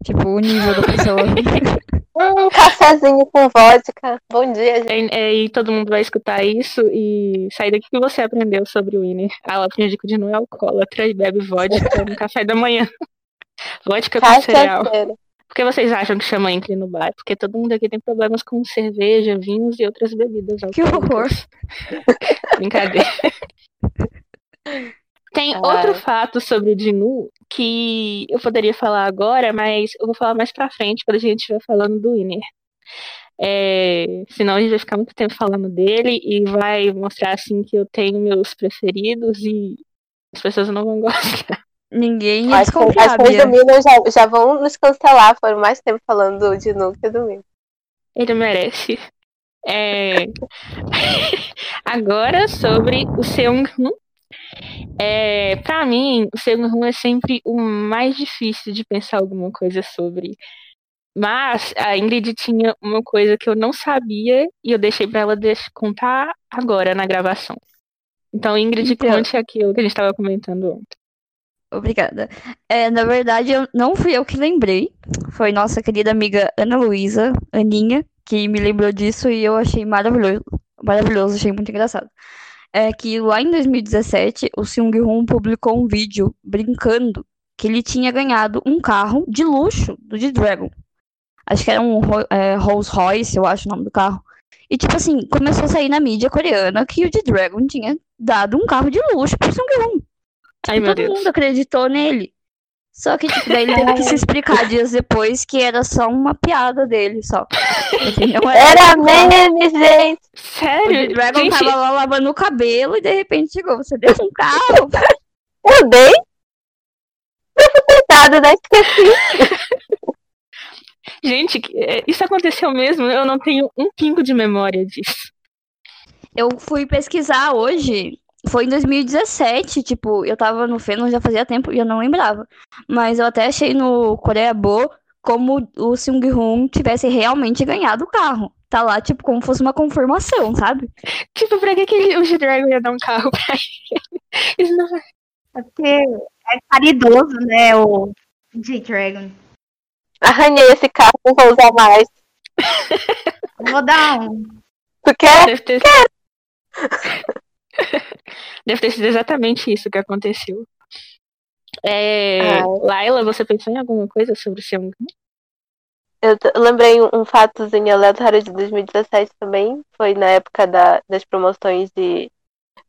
Speaker 2: Tipo, o nível da pessoa.
Speaker 4: um cafezinho com vodka. Bom dia, gente.
Speaker 1: É, e todo mundo vai escutar isso e sair daqui que você aprendeu sobre o Winnie. A Lapinha de não é alcoólatra e bebe vodka no café da manhã. vodka com cereal. Por que vocês acham que chama Incre no bar? Porque todo mundo aqui tem problemas com cerveja, vinhos e outras bebidas.
Speaker 2: Que horror!
Speaker 1: Brincadeira. Tem ah. outro fato sobre o Dinu que eu poderia falar agora, mas eu vou falar mais pra frente, quando a gente estiver falando do Winner. É, senão a gente vai ficar muito tempo falando dele e vai mostrar assim que eu tenho meus preferidos e as pessoas não vão gostar.
Speaker 2: Ninguém desconfiar, As
Speaker 4: coisas do Mino já, já vão nos cancelar, foram mais tempo falando de Nu que do Mino.
Speaker 1: Ele merece. É... Agora sobre o Seung é, para mim, o Seung é sempre o mais difícil de pensar alguma coisa sobre. Mas a Ingrid tinha uma coisa que eu não sabia e eu deixei para ela contar agora na gravação. Então, Ingrid, então, conte aquilo que a gente estava comentando ontem.
Speaker 2: Obrigada. É, na verdade, eu, não fui eu que lembrei. Foi nossa querida amiga Ana Luísa, Aninha, que me lembrou disso e eu achei maravilhoso. Maravilhoso, achei muito engraçado é que lá em 2017 o Seung-hoon publicou um vídeo brincando que ele tinha ganhado um carro de luxo do G-Dragon. Acho que era um é, Rolls Royce, eu acho o nome do carro. E, tipo assim, começou a sair na mídia coreana que o G-Dragon tinha dado um carro de luxo pro Seung-hoon. Tipo, todo Deus. mundo acreditou nele. Só que, tipo, daí ele teve que se explicar dias depois que era só uma piada dele, só.
Speaker 4: Era, era meme, gente!
Speaker 2: Sério? O Dragon gente... tava lá lavando o cabelo e de repente chegou, você deu um carro?
Speaker 4: Eu dei? Coitado, né? Esqueci.
Speaker 1: Gente, é, isso aconteceu mesmo? Eu não tenho um pingo de memória disso.
Speaker 2: Eu fui pesquisar hoje foi em 2017, tipo, eu tava no Feno já fazia tempo e eu não lembrava. Mas eu até achei no Coreia Bo como o Seung Hoon tivesse realmente ganhado o carro. Tá lá, tipo, como fosse uma confirmação, sabe?
Speaker 1: Tipo, pra que, que o G-Dragon ia dar um carro pra ele? Isso não
Speaker 3: é. porque é caridoso, né, o G-Dragon.
Speaker 4: Arranhei esse carro, não vou usar mais.
Speaker 3: vou dar um.
Speaker 4: Tu quer? Quero.
Speaker 1: Deve ter sido exatamente isso que aconteceu. É, ah. Laila, você pensou em alguma coisa sobre o Seung?
Speaker 4: Eu lembrei um, um fatozinho aleatório de 2017 também. Foi na época da, das promoções de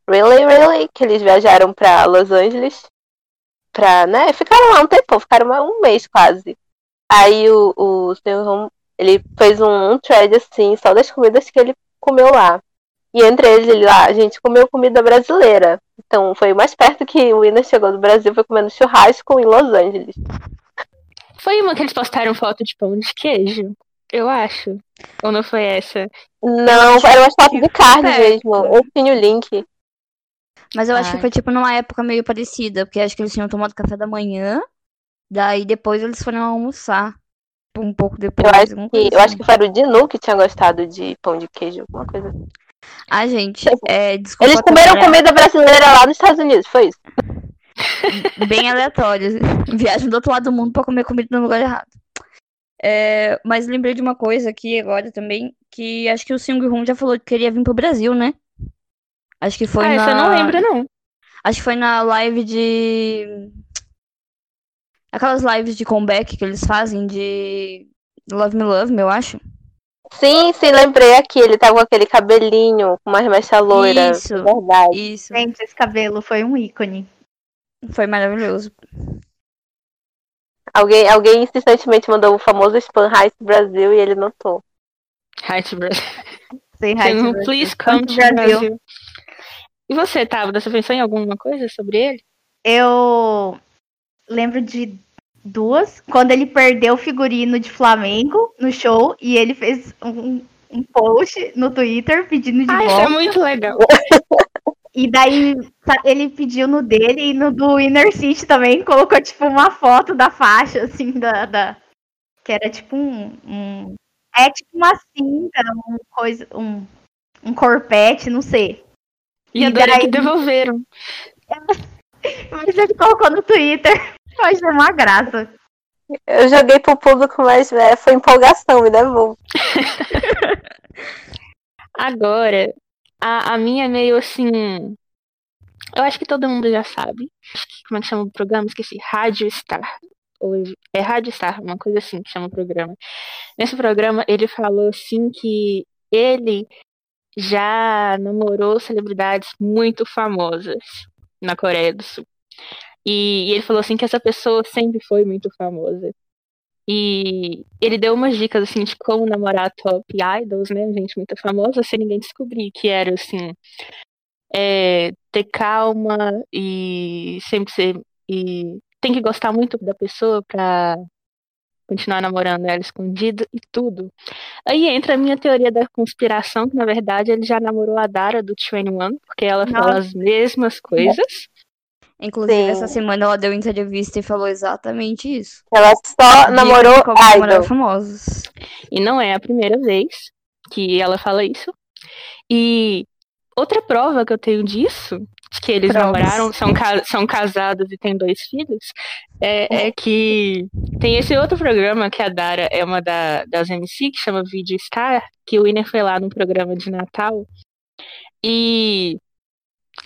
Speaker 4: Really, Really, que eles viajaram para Los Angeles. pra, né? Ficaram lá um tempo, ficaram um mês quase. Aí o, o senhor ele fez um, um thread assim, só das comidas que ele comeu lá. E entre eles, ele lá, a gente comeu comida brasileira. Então foi o mais perto que o Winner chegou do Brasil, foi comendo churrasco em Los Angeles.
Speaker 1: Foi uma que eles postaram foto de pão de queijo, eu acho. Ou não foi essa?
Speaker 4: Não, era uma foto de carne mesmo. Eu tinha o link.
Speaker 2: Mas eu acho Ai. que foi tipo numa época meio parecida, porque acho que eles tinham tomado café da manhã, daí depois eles foram almoçar. Um pouco depois.
Speaker 4: Eu acho, que, assim. eu acho que foi o Dinu que tinha gostado de pão de queijo, alguma coisa assim.
Speaker 2: Ah, gente, é, desculpa.
Speaker 4: Eles comeram comida brasileira lá nos Estados Unidos, foi isso?
Speaker 2: Bem aleatório. Viagem do outro lado do mundo pra comer comida no lugar errado. É, mas lembrei de uma coisa aqui agora também, que acho que o Sung Hoon já falou que queria vir pro Brasil, né? Acho que foi
Speaker 1: ah,
Speaker 2: na...
Speaker 1: eu não lembro, não.
Speaker 2: Acho que foi na live de... Aquelas lives de comeback que eles fazem de Love Me Love, eu acho.
Speaker 4: Sim, sim, lembrei aqui. Ele tava com aquele cabelinho, com uma mecha loira.
Speaker 2: Isso,
Speaker 4: verdade.
Speaker 2: Isso.
Speaker 3: Gente, esse cabelo foi um ícone.
Speaker 2: Foi maravilhoso.
Speaker 4: Alguém, alguém insistentemente mandou o famoso spam Heights Brasil e ele notou.
Speaker 1: Heights Brasil.
Speaker 3: Sim, Heights Brasil.
Speaker 1: Please come to Brasil. Brasil. E você, Tava, você pensou em alguma coisa sobre ele?
Speaker 3: Eu lembro de duas. Quando ele perdeu o figurino de Flamengo no show e ele fez um, um post no Twitter pedindo de
Speaker 1: ah,
Speaker 3: volta.
Speaker 1: Isso é muito legal.
Speaker 3: E daí ele pediu no dele e no do Inner City também colocou tipo uma foto da faixa, assim, da. da que era tipo um, um. é tipo uma cinta, um coisa. um, um corpete, não sei.
Speaker 1: E, e daí que devolveram.
Speaker 3: Mas ele colocou no Twitter. Eu achei uma graça.
Speaker 4: Eu joguei pro público, mas é, foi empolgação, me devolvo.
Speaker 1: Agora, a, a minha é meio assim. Eu acho que todo mundo já sabe. Como é que chama o programa? Esqueci. Rádio Star. É Rádio Star, uma coisa assim que chama o programa. Nesse programa, ele falou assim que ele já namorou celebridades muito famosas na Coreia do Sul. E, e ele falou assim que essa pessoa sempre foi muito famosa. E ele deu umas dicas, assim, de como namorar top idols, né? Gente muito famosa, sem ninguém descobrir. Que era, assim, é, ter calma e sempre ser. E tem que gostar muito da pessoa pra continuar namorando ela escondida e tudo. Aí entra a minha teoria da conspiração, que na verdade ele já namorou a Dara do 21, porque ela Nossa. fala as mesmas coisas.
Speaker 2: Inclusive, Sim. essa semana ela deu entrevista e falou exatamente isso.
Speaker 4: Ela só namorou idol.
Speaker 2: famosos.
Speaker 1: E não é a primeira vez que ela fala isso. E outra prova que eu tenho disso, que eles Provas. namoraram, são, são casados e têm dois filhos, é, é, que tem esse outro programa que a Dara é uma da, das MC, que chama Video Star, que o Winner foi lá no programa de Natal. E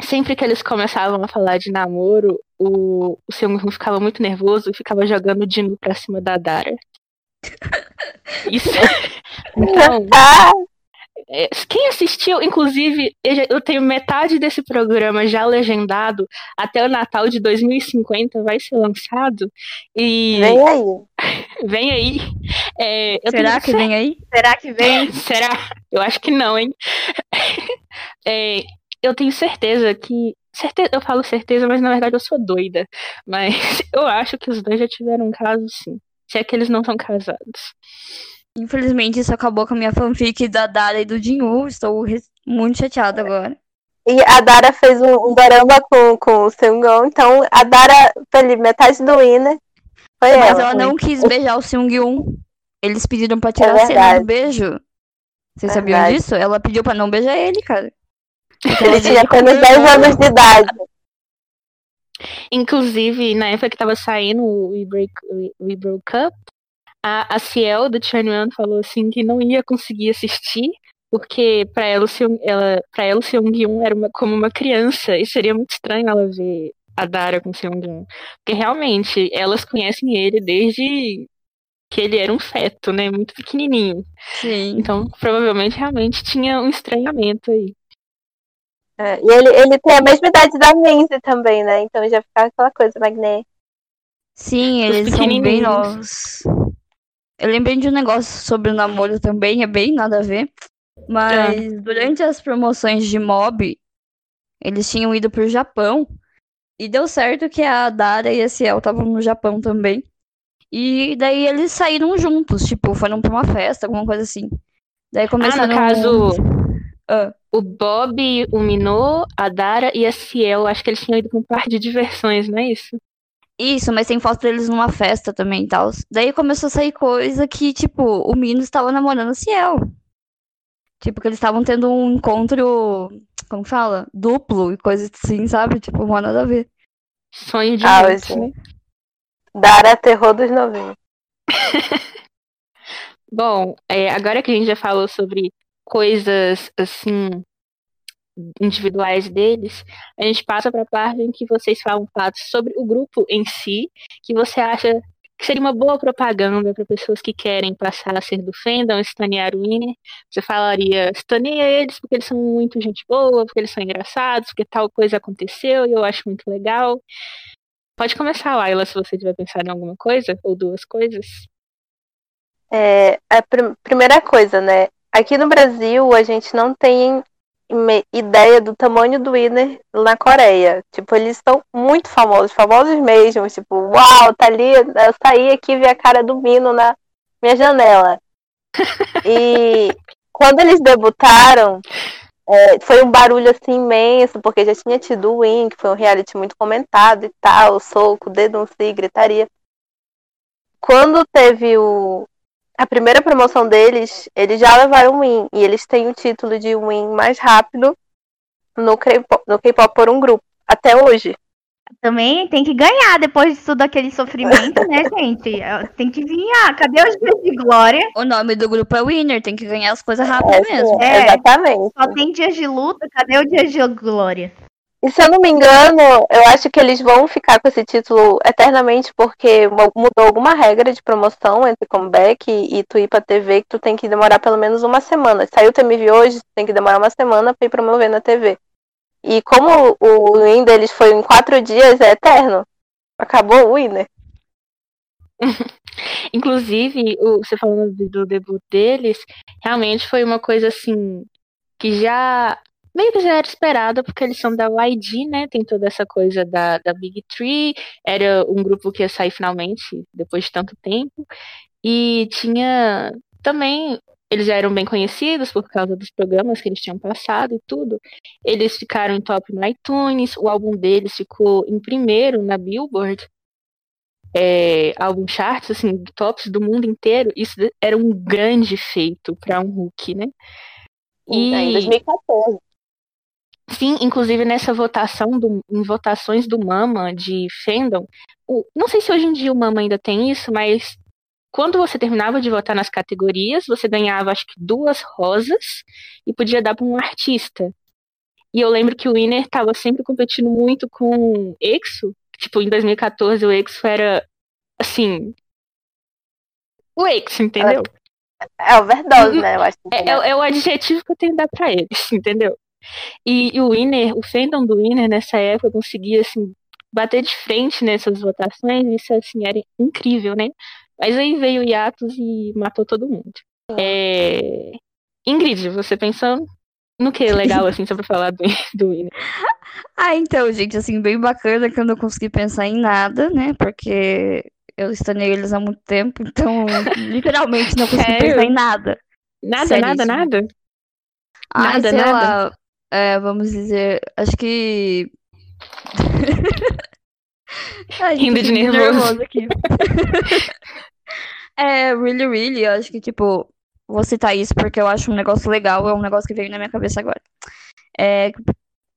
Speaker 1: sempre que eles começavam a falar de namoro, o, o seu irmão ficava muito nervoso e ficava jogando o Dino pra cima da Dara. Isso. então. É, quem assistiu, inclusive, eu tenho metade desse programa já legendado até o Natal de 2050 vai ser lançado. E.
Speaker 4: Vem aí.
Speaker 1: vem aí. É,
Speaker 2: Será que vem aí?
Speaker 3: Será que vem?
Speaker 1: Será? Eu acho que não, hein? É, eu tenho certeza que. Certeza, eu falo certeza, mas na verdade eu sou doida. Mas eu acho que os dois já tiveram um caso sim. Se é que eles não são casados.
Speaker 2: Infelizmente, isso acabou com a minha fanfic da Dara e do Jinwoo. Estou muito chateada agora.
Speaker 4: E a Dara fez um, um baramba com, com o Seunggon, então a Dara foi metade do Winner. Foi
Speaker 2: Mas
Speaker 4: ela,
Speaker 2: ela não quis beijar o Seungyoon. Eles pediram pra tirar é a cena do beijo. Vocês sabiam disso? Ela pediu pra não beijar ele, cara.
Speaker 4: Ele tinha apenas 10 anos de idade.
Speaker 1: Inclusive, na época que tava saindo o We Break, We Broke Up, a, a Ciel do Chanyeon falou assim que não ia conseguir assistir, porque para ela, ela, pra ela o Seung-yoon era uma, como uma criança, e seria muito estranho ela ver a Dara com o Seung-yoon. Porque realmente, elas conhecem ele desde que ele era um feto, né? Muito pequenininho.
Speaker 2: Sim.
Speaker 1: Então, provavelmente, realmente tinha um estranhamento aí.
Speaker 4: É, e ele, ele tem a mesma idade da Minzy também, né? Então já fica aquela coisa, Magné.
Speaker 2: Sim, eles são bem novos. Eu lembrei de um negócio sobre o namoro também, é bem nada a ver. Mas é. durante as promoções de mob, eles tinham ido pro Japão. E deu certo que a Dara e a Ciel estavam no Japão também. E daí eles saíram juntos, tipo, foram pra uma festa, alguma coisa assim. Daí começaram...
Speaker 1: Ah, no caso, ah. O Bob, o Minô, a Dara e a Ciel, acho que eles tinham ido pra um par de diversões, não é isso?
Speaker 2: Isso, mas tem foto deles numa festa também e tal. Daí começou a sair coisa que, tipo, o Mino estava namorando a Ciel. Tipo, que eles estavam tendo um encontro, como fala? Duplo e coisas assim, sabe? Tipo, não nada a ver.
Speaker 1: Sonho de ah, gente,
Speaker 4: né? Dara terror dos novinhos.
Speaker 1: Bom, é, agora que a gente já falou sobre coisas assim individuais deles, a gente passa para a parte em que vocês falam fatos sobre o grupo em si, que você acha que seria uma boa propaganda para pessoas que querem passar a ser do fandom, estanear o Winner. Você falaria, estaneia eles porque eles são muito gente boa, porque eles são engraçados, porque tal coisa aconteceu e eu acho muito legal. Pode começar, Laila, se você tiver pensado em alguma coisa, ou duas coisas.
Speaker 4: É, a pr primeira coisa, né? Aqui no Brasil, a gente não tem ideia do tamanho do Winner na Coreia. Tipo, eles estão muito famosos, famosos mesmo. Tipo, uau, tá ali, eu saí aqui e vi a cara do Mino na minha janela. E quando eles debutaram, é, foi um barulho assim imenso, porque já tinha tido o Win, que foi um reality muito comentado e tal, soco, denúncia, gritaria. Quando teve o, a primeira promoção deles, eles já levaram win. E eles têm o título de win mais rápido no K-pop por um grupo, até hoje.
Speaker 3: Também tem que ganhar depois de tudo aquele sofrimento, né, gente? Tem que ganhar. Cadê os dias de glória?
Speaker 2: O nome do grupo é Winner, tem que ganhar as coisas rápidas
Speaker 4: é,
Speaker 2: mesmo.
Speaker 4: É, exatamente.
Speaker 3: Só tem dias de luta, cadê o dia de glória?
Speaker 4: E se eu não me engano, eu acho que eles vão ficar com esse título eternamente porque mudou alguma regra de promoção entre comeback e, e tu ir pra TV que tu tem que demorar pelo menos uma semana. Saiu o TMV hoje, tem que demorar uma semana pra ir promover na TV. E como o win deles foi em quatro dias, é eterno. Acabou o win, né?
Speaker 1: Inclusive, você falando do debut deles, realmente foi uma coisa assim que já meio que já era esperada, porque eles são da YG, né? Tem toda essa coisa da, da Big Tree. Era um grupo que ia sair finalmente, depois de tanto tempo. E tinha também. Eles já eram bem conhecidos por causa dos programas que eles tinham passado e tudo. Eles ficaram em top no iTunes. O álbum deles ficou em primeiro na Billboard. É, álbum charts, assim, tops do mundo inteiro. Isso era um grande feito para um Hulk, né?
Speaker 4: E... Em 2014.
Speaker 1: Sim, inclusive nessa votação, do, em votações do Mama de fandom, o, não sei se hoje em dia o Mama ainda tem isso, mas quando você terminava de votar nas categorias, você ganhava acho que duas rosas e podia dar para um artista. E eu lembro que o Winner estava sempre competindo muito com o EXO. Tipo, em 2014 o EXO era, assim... O EXO, entendeu?
Speaker 4: É overdose, né? Eu acho.
Speaker 1: É, é, é, o adjetivo que eu tenho que dar pra eles, entendeu? E, e o Winner, o fandom do Winner nessa época conseguia, assim, bater de frente nessas votações, isso, assim, era incrível, né? Mas aí veio o Yatos e matou todo mundo. É... Ingrid, você pensando no que legal, assim, só pra falar do, do Winner?
Speaker 2: Ah, então, gente, assim, bem bacana que eu não consegui pensar em nada, né? Porque eu estanei eles há muito tempo, então literalmente não consegui pensar em nada.
Speaker 1: Nada, nada, nada?
Speaker 2: Nada, nada. Lá, é, vamos dizer, acho que.
Speaker 1: Ai, Rindo de nervoso. nervoso aqui.
Speaker 2: é, really, really, eu acho que, tipo, vou citar isso porque eu acho um negócio legal, é um negócio que veio na minha cabeça agora. É,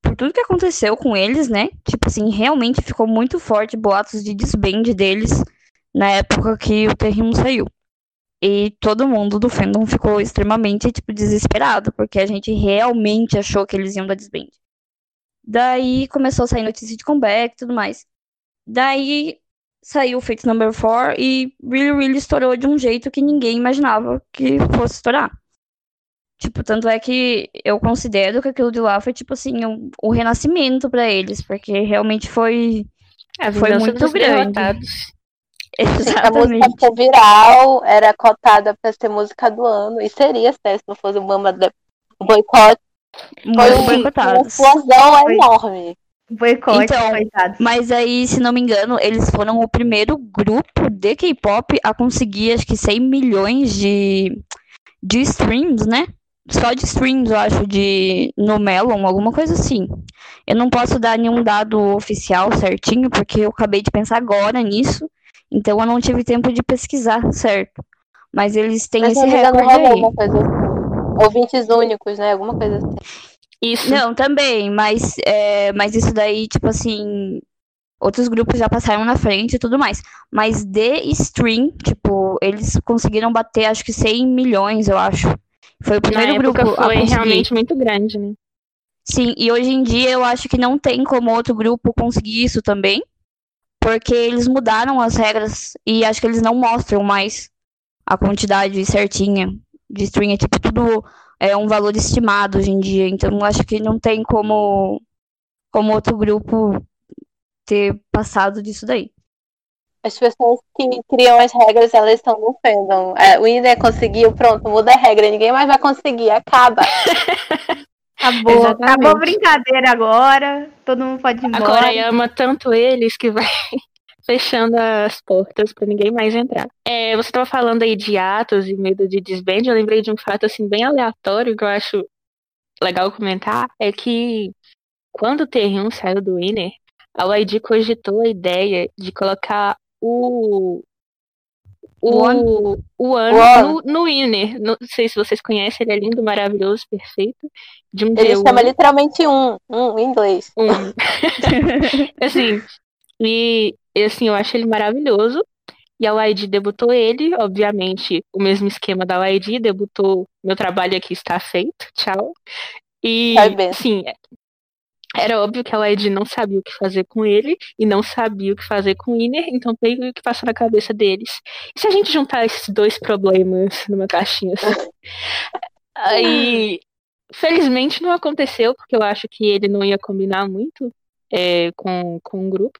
Speaker 2: por tudo que aconteceu com eles, né? Tipo assim, realmente ficou muito forte boatos de desband deles na época que o Terrimo saiu. E todo mundo do fandom ficou extremamente, tipo, desesperado, porque a gente realmente achou que eles iam dar desband. Daí começou a sair notícia de comeback e tudo mais. Daí saiu o Fate Number 4 e Really Really estourou de um jeito que ninguém imaginava que fosse estourar. Tipo, tanto é que eu considero que aquilo de lá foi, tipo assim, um, um renascimento para eles, porque realmente foi,
Speaker 1: é, foi muito grande. Derrotados.
Speaker 4: A música viral, era cotada pra ser música do ano. E seria, se não fosse o Bamba de- o boicote. Foi um- uma explosão
Speaker 3: Foi.
Speaker 4: enorme.
Speaker 3: Boicote,
Speaker 2: Então,
Speaker 3: coitados.
Speaker 2: Mas aí, se não me engano, eles foram o primeiro grupo de K-pop a conseguir, acho que 100 milhões de, de streams, né? Só de streams, eu acho, de no Melon, alguma coisa assim. Eu não posso dar nenhum dado oficial certinho, porque eu acabei de pensar agora nisso, então eu não tive tempo de pesquisar, certo? Mas eles têm
Speaker 4: Mas se
Speaker 2: esse recorde aí.
Speaker 4: uma coisa assim. Ouvintes únicos, né? Alguma coisa assim.
Speaker 1: Isso.
Speaker 2: Não, também, mas, é, mas isso daí, tipo assim, outros grupos já passaram na frente e tudo mais. Mas de stream, tipo, eles conseguiram bater, acho que 100 milhões, eu acho. Foi o
Speaker 1: Na
Speaker 2: primeiro
Speaker 1: época
Speaker 2: grupo a
Speaker 1: foi
Speaker 2: conseguir.
Speaker 1: realmente muito grande, né?
Speaker 2: Sim, e hoje em dia eu acho que não tem como outro grupo conseguir isso também, porque eles mudaram as regras e acho que eles não mostram mais a quantidade certinha de stream, é tipo tudo é um valor estimado hoje em dia, então acho que não tem como como outro grupo ter passado disso daí.
Speaker 4: As pessoas que criam as regras, elas estão no fandom. É, o Iner conseguiu, pronto, muda a regra, ninguém mais vai conseguir, acaba.
Speaker 3: Acabou,
Speaker 1: Exatamente.
Speaker 3: acabou a brincadeira agora. Todo mundo pode ir
Speaker 1: A
Speaker 3: embora.
Speaker 1: Coreia ama tanto eles que vai fechando as portas pra ninguém mais entrar. É, você tava falando aí de atos e medo de desband, eu lembrei de um fato assim bem aleatório que eu acho legal comentar, é que quando o T1 saiu do Winner, a YG cogitou a ideia de colocar o o, o ano no, no Winner. Não sei se vocês conhecem, ele é lindo, maravilhoso, perfeito. De um
Speaker 4: Ele
Speaker 1: D1.
Speaker 4: chama literalmente um, um em inglês.
Speaker 1: Um. assim, e assim, eu acho ele maravilhoso. E a YG debutou ele, obviamente, o mesmo esquema da YG, debutou meu trabalho aqui está feito, tchau. E, sim, era óbvio que a YG não sabia o que fazer com ele e não sabia o que fazer com o Iner, então veio o que passou na cabeça deles. E se a gente juntar esses dois problemas numa caixinha só? Aí, felizmente não aconteceu, porque eu acho que ele não ia combinar muito é, com, com o grupo.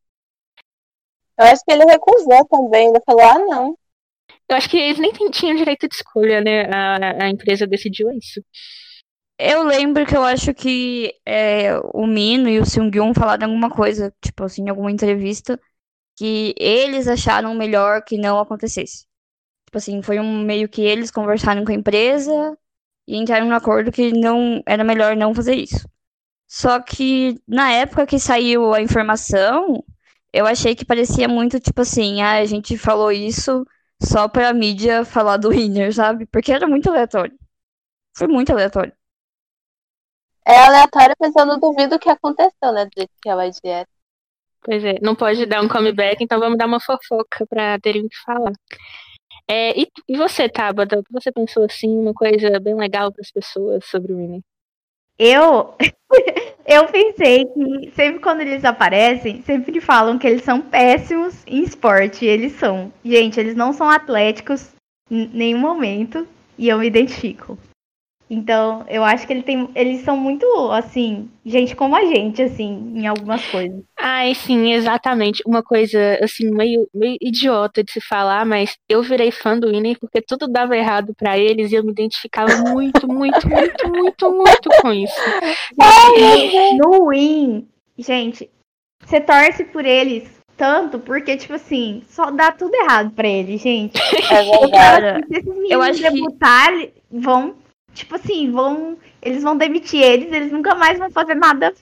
Speaker 4: Eu acho que ele recusou também. Ele falou, ah, não.
Speaker 1: Eu acho que eles nem tin- tinham direito de escolha, né? A, a empresa decidiu isso.
Speaker 2: Eu lembro que eu acho que é, o Mino e o Seung-gyun falaram alguma coisa, tipo assim, em alguma entrevista, que eles acharam melhor que não acontecesse. Tipo assim, foi um meio que eles conversaram com a empresa e entraram no acordo que não era melhor não fazer isso. Só que na época que saiu a informação, eu achei que parecia muito tipo assim, ah, a gente falou isso só pra mídia falar do Winner, sabe? Porque era muito aleatório. Foi muito aleatório.
Speaker 4: É aleatório, mas eu não duvido o que aconteceu, né? Do jeito que a YG era.
Speaker 1: Pois é, não pode dar um comeback, então vamos dar uma fofoca pra terem o que falar. É, e, e você, Tabata, o que você pensou assim, uma coisa bem legal para as pessoas sobre o Winnie?
Speaker 3: Eu, eu pensei que sempre quando eles aparecem, sempre falam que eles são péssimos em esporte. E eles são. Gente, eles não são atléticos em nenhum momento. E eu me identifico. Então, eu acho que ele tem, eles são muito, assim, gente como a gente, assim, em algumas coisas.
Speaker 1: Ai, sim, exatamente. Uma coisa, assim, meio, meio idiota de se falar, mas eu virei fã do Winnie porque tudo dava errado pra eles e eu me identificava muito, muito, muito, muito, muito com isso.
Speaker 3: No Win, gente, você torce por eles tanto porque, tipo assim, só dá tudo errado pra eles, gente.
Speaker 4: É
Speaker 3: Eu
Speaker 4: verdade.
Speaker 3: meninos
Speaker 2: eu acho que-
Speaker 3: debutarem, vão, tipo assim, vão. Eles vão demitir eles, eles nunca mais vão fazer nada.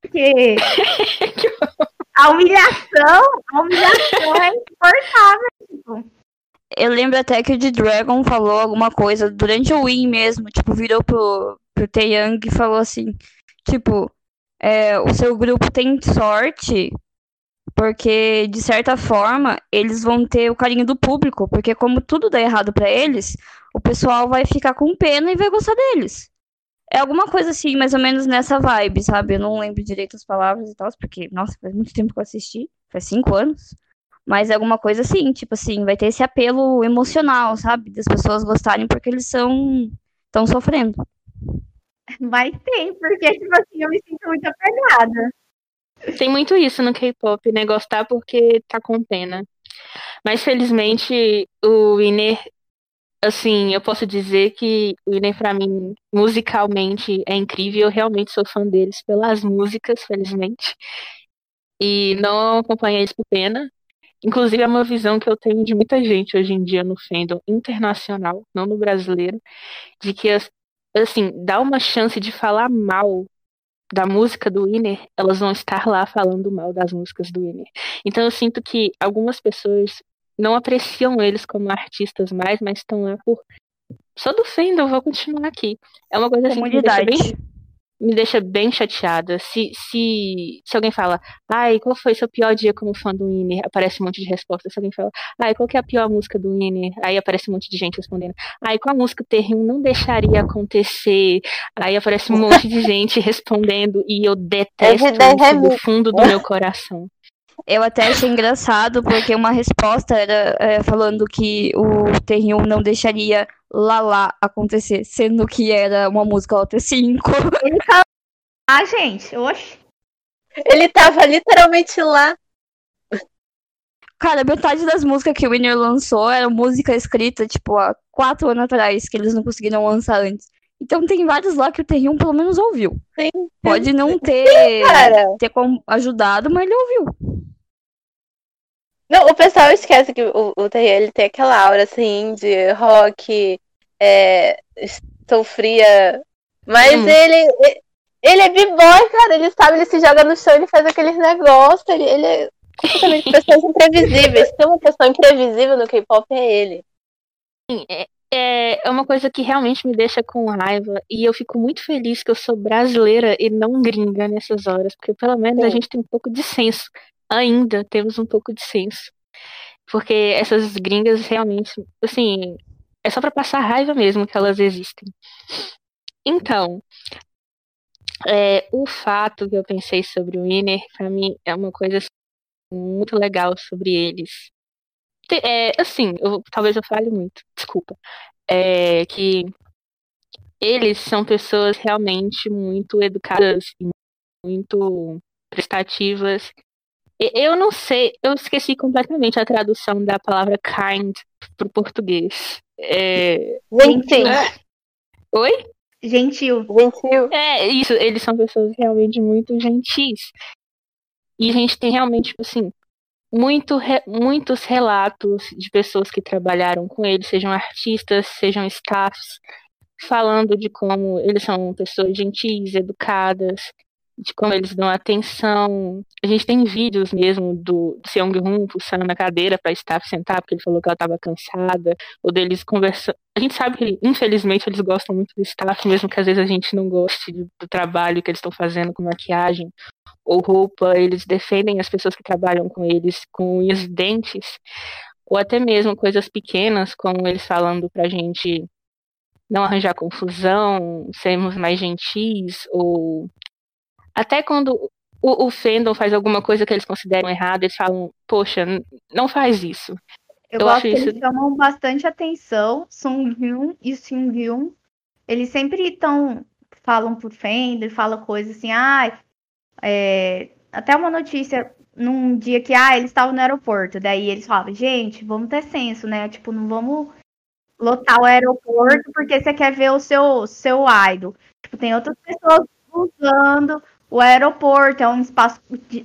Speaker 3: Porque a humilhação, a humilhação é insuportável. Tipo.
Speaker 2: Eu lembro até que o de Dragon falou alguma coisa durante o Win mesmo, tipo, virou pro, pro Taeyang e falou assim, tipo, é, o seu grupo tem sorte porque, de certa forma, eles vão ter o carinho do público, porque como tudo dá errado pra eles, o pessoal vai ficar com pena e vai gostar deles. É alguma coisa assim, mais ou menos nessa vibe, sabe? Eu não lembro direito as palavras e tal, porque, nossa, faz muito tempo que eu assisti, faz cinco anos. Mas é alguma coisa assim, tipo assim, vai ter esse apelo emocional, sabe? Das pessoas gostarem porque eles são estão sofrendo.
Speaker 3: Mas tem, porque, tipo assim, eu me sinto muito apegada.
Speaker 1: Tem muito isso no K-pop, né? Gostar porque tá com pena. Mas felizmente o Winner, assim, eu posso dizer que o Winner pra mim musicalmente é incrível. Eu realmente sou fã deles pelas músicas, felizmente. E não acompanhei eles por pena. Inclusive é uma visão que eu tenho de muita gente hoje em dia no fandom internacional, não no brasileiro, de que assim, dá uma chance de falar mal da música do Winner, elas vão estar lá falando mal das músicas do Winner. Então eu sinto que algumas pessoas não apreciam eles como artistas mais, mas estão lá por. Só do fandom, vou continuar aqui. É uma coisa assim que me deixa bem me deixa bem chateada. Se, se, se alguém fala, ai, qual foi seu pior dia como fã do Winner? Aparece um monte de respostas. Se alguém fala, ai, qual que é a pior música do Winner? Aí aparece um monte de gente respondendo, ai, qual a música Terrinho não deixaria acontecer? Aí aparece um monte de gente respondendo e eu detesto isso do fundo do meu coração.
Speaker 2: Eu até achei engraçado, porque uma resposta era é, falando que o Terrinho não deixaria Lala acontecer, sendo que era uma música OT5.
Speaker 3: Ele tava lá, gente, oxe.
Speaker 4: Ele tava literalmente lá.
Speaker 2: Cara, metade das músicas que o Winner lançou era música escrita, tipo, há quatro anos atrás, que eles não conseguiram lançar antes. Então tem vários lá que o Terrion pelo menos ouviu. Sim. Pode não ter, Sim, ter ajudado, mas ele ouviu.
Speaker 4: Não, o pessoal esquece que o, o ele tem aquela aura assim de rock, é, sofria. Mas hum. ele, ele é b-boy, cara. Ele sabe, ele se joga no chão, ele faz aqueles negócios. Ele, ele é completamente pessoas imprevisíveis. Tem uma pessoa imprevisível no K-pop, é ele.
Speaker 1: Sim, é, é uma coisa que realmente me deixa com raiva. E eu fico muito feliz que eu sou brasileira e não gringa nessas horas. Porque pelo menos Sim. a gente tem um pouco de senso ainda temos um pouco de senso. Porque essas gringas realmente, assim, é só para passar raiva mesmo que elas existem. Então, é, o fato que eu pensei sobre o Winner, para mim, é uma coisa assim, muito legal sobre eles. É, assim, eu, talvez eu fale muito, desculpa. É que eles são pessoas realmente muito educadas, muito prestativas eu não sei, eu esqueci completamente a tradução da palavra kind pro português. É...
Speaker 3: Gentil.
Speaker 1: Oi?
Speaker 3: Gentil.
Speaker 4: Gentil.
Speaker 1: É, isso, eles são pessoas realmente muito gentis. E a gente tem realmente, tipo assim, muito, re, muitos relatos de pessoas que trabalharam com eles, sejam artistas, sejam staffs, falando de como eles são pessoas gentis, educadas, de como eles dão atenção. A gente tem vídeos mesmo do, Seong Hun pulsando na cadeira para estar sentar, porque ele falou que ela estava cansada, ou deles conversando. A gente sabe que, infelizmente, eles gostam muito do staff, mesmo que às vezes a gente não goste do, trabalho que eles estão fazendo com maquiagem ou roupa. Eles defendem as pessoas que trabalham com eles com unhas e dentes, ou até mesmo coisas pequenas, como eles falando pra gente não arranjar confusão, sermos mais gentis, ou até quando o, o fandom faz alguma coisa que eles consideram errada, eles falam, poxa, não faz isso.
Speaker 3: Eu, eu gosto que isso... eles chamam bastante atenção, Sung Hyun e Sung Hyun. Eles sempre estão, falam por fandom, falam coisas assim, ah, é... até uma notícia num dia que, ah, eles estavam no aeroporto, daí eles falam, gente, vamos ter senso, né? Tipo, não vamos lotar o aeroporto porque você quer ver o seu, seu idol. Tipo, tem outras pessoas usando o aeroporto é um espaço,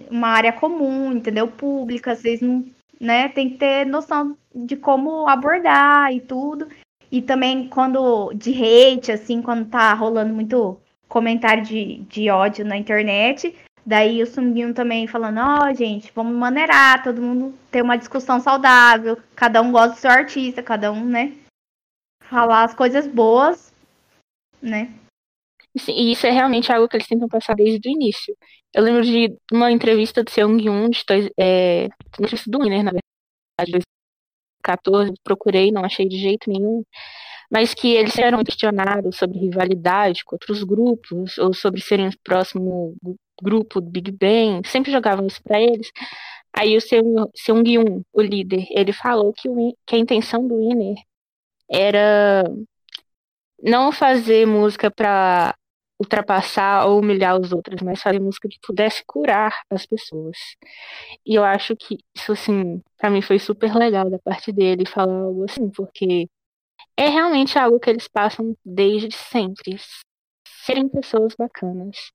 Speaker 3: uma área comum, entendeu? Pública, vocês não, né? Tem que ter noção de como abordar e tudo. E também quando de hate, assim, quando tá rolando muito comentário de, de ódio na internet, daí o Sunguinho também falando, ó, oh, gente, vamos maneirar, todo mundo ter uma discussão saudável, cada um gosta do seu artista, cada um, né? Falar as coisas boas, né?
Speaker 1: E isso é realmente algo que eles tentam passar desde o início. Eu lembro de uma entrevista do Seung Yoon, de é, entrevista do Winner, na verdade, 2014, procurei, não achei de jeito nenhum, mas que eles eram questionados sobre rivalidade com outros grupos, ou sobre serem o próximo grupo do Big Bang, sempre jogavam isso para eles. Aí o Seung, Seung Yoon, o líder, ele falou que, o, que a intenção do Winner era não fazer música para ultrapassar ou humilhar os outros, mas fazer música que pudesse curar as pessoas. E eu acho que isso, assim, pra mim foi super legal da parte dele falar algo assim, porque é realmente algo que eles passam desde sempre. Serem pessoas bacanas.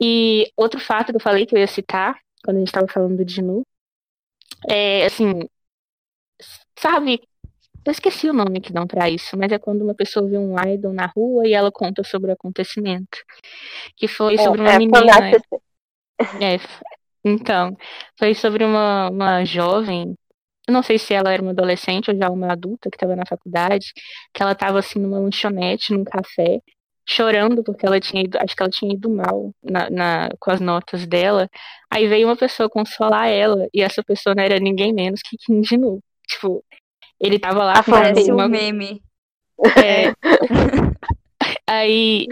Speaker 1: E outro fato que eu falei que eu ia citar, quando a gente estava falando do Dinu, é assim, sabe, eu esqueci o nome que dão para isso, mas é quando uma pessoa vê um idol na rua e ela conta sobre o acontecimento. Que foi sobre uma é, menina. É, então, foi sobre uma, uma jovem. Eu não sei se ela era uma adolescente ou já uma adulta que estava na faculdade, que ela estava assim numa lanchonete, num café, chorando porque ela tinha ido, acho que ela tinha ido mal na, na, com as notas dela. Aí veio uma pessoa consolar ela e essa pessoa não era ninguém menos que Kim Jinu. Tipo, ele tava lá
Speaker 2: Aparece uma... um meme.
Speaker 1: É... Aí,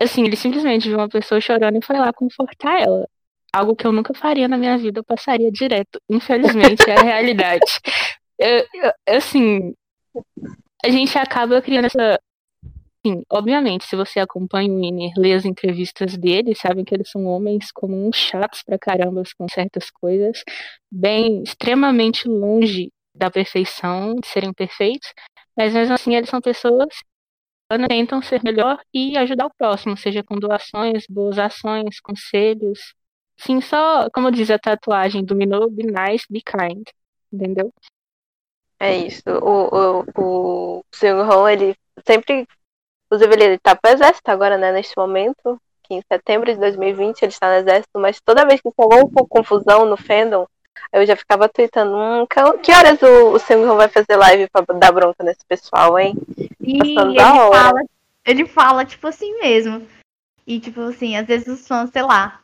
Speaker 1: assim, ele simplesmente viu uma pessoa chorando e foi lá confortar ela. Algo que eu nunca faria na minha vida, eu passaria direto. Infelizmente, é a realidade. Eu, eu, assim, a gente acaba criando essa. Sim, obviamente, se você acompanha o Winner, lê as entrevistas dele, sabem que eles são homens comuns, chatos pra caramba com certas coisas, bem, extremamente longe da perfeição, de serem perfeitos, mas mesmo assim eles são pessoas que tentam ser melhor e ajudar o próximo, seja com doações, boas ações, conselhos. Sim, só, como diz a tatuagem do Minot, be nice, be kind. Entendeu?
Speaker 4: É isso. O, o, o ele sempre. Inclusive, ele tá pro exército agora, né, neste momento. Que em setembro de 2020 ele está no exército, mas toda vez que alguma confusão no fandom, eu já ficava tweetando, hum, que horas o, o Simon vai fazer live pra dar bronca nesse pessoal, hein?
Speaker 3: E ele fala, ele fala, tipo assim mesmo. E, tipo assim, às vezes os fãs, sei lá,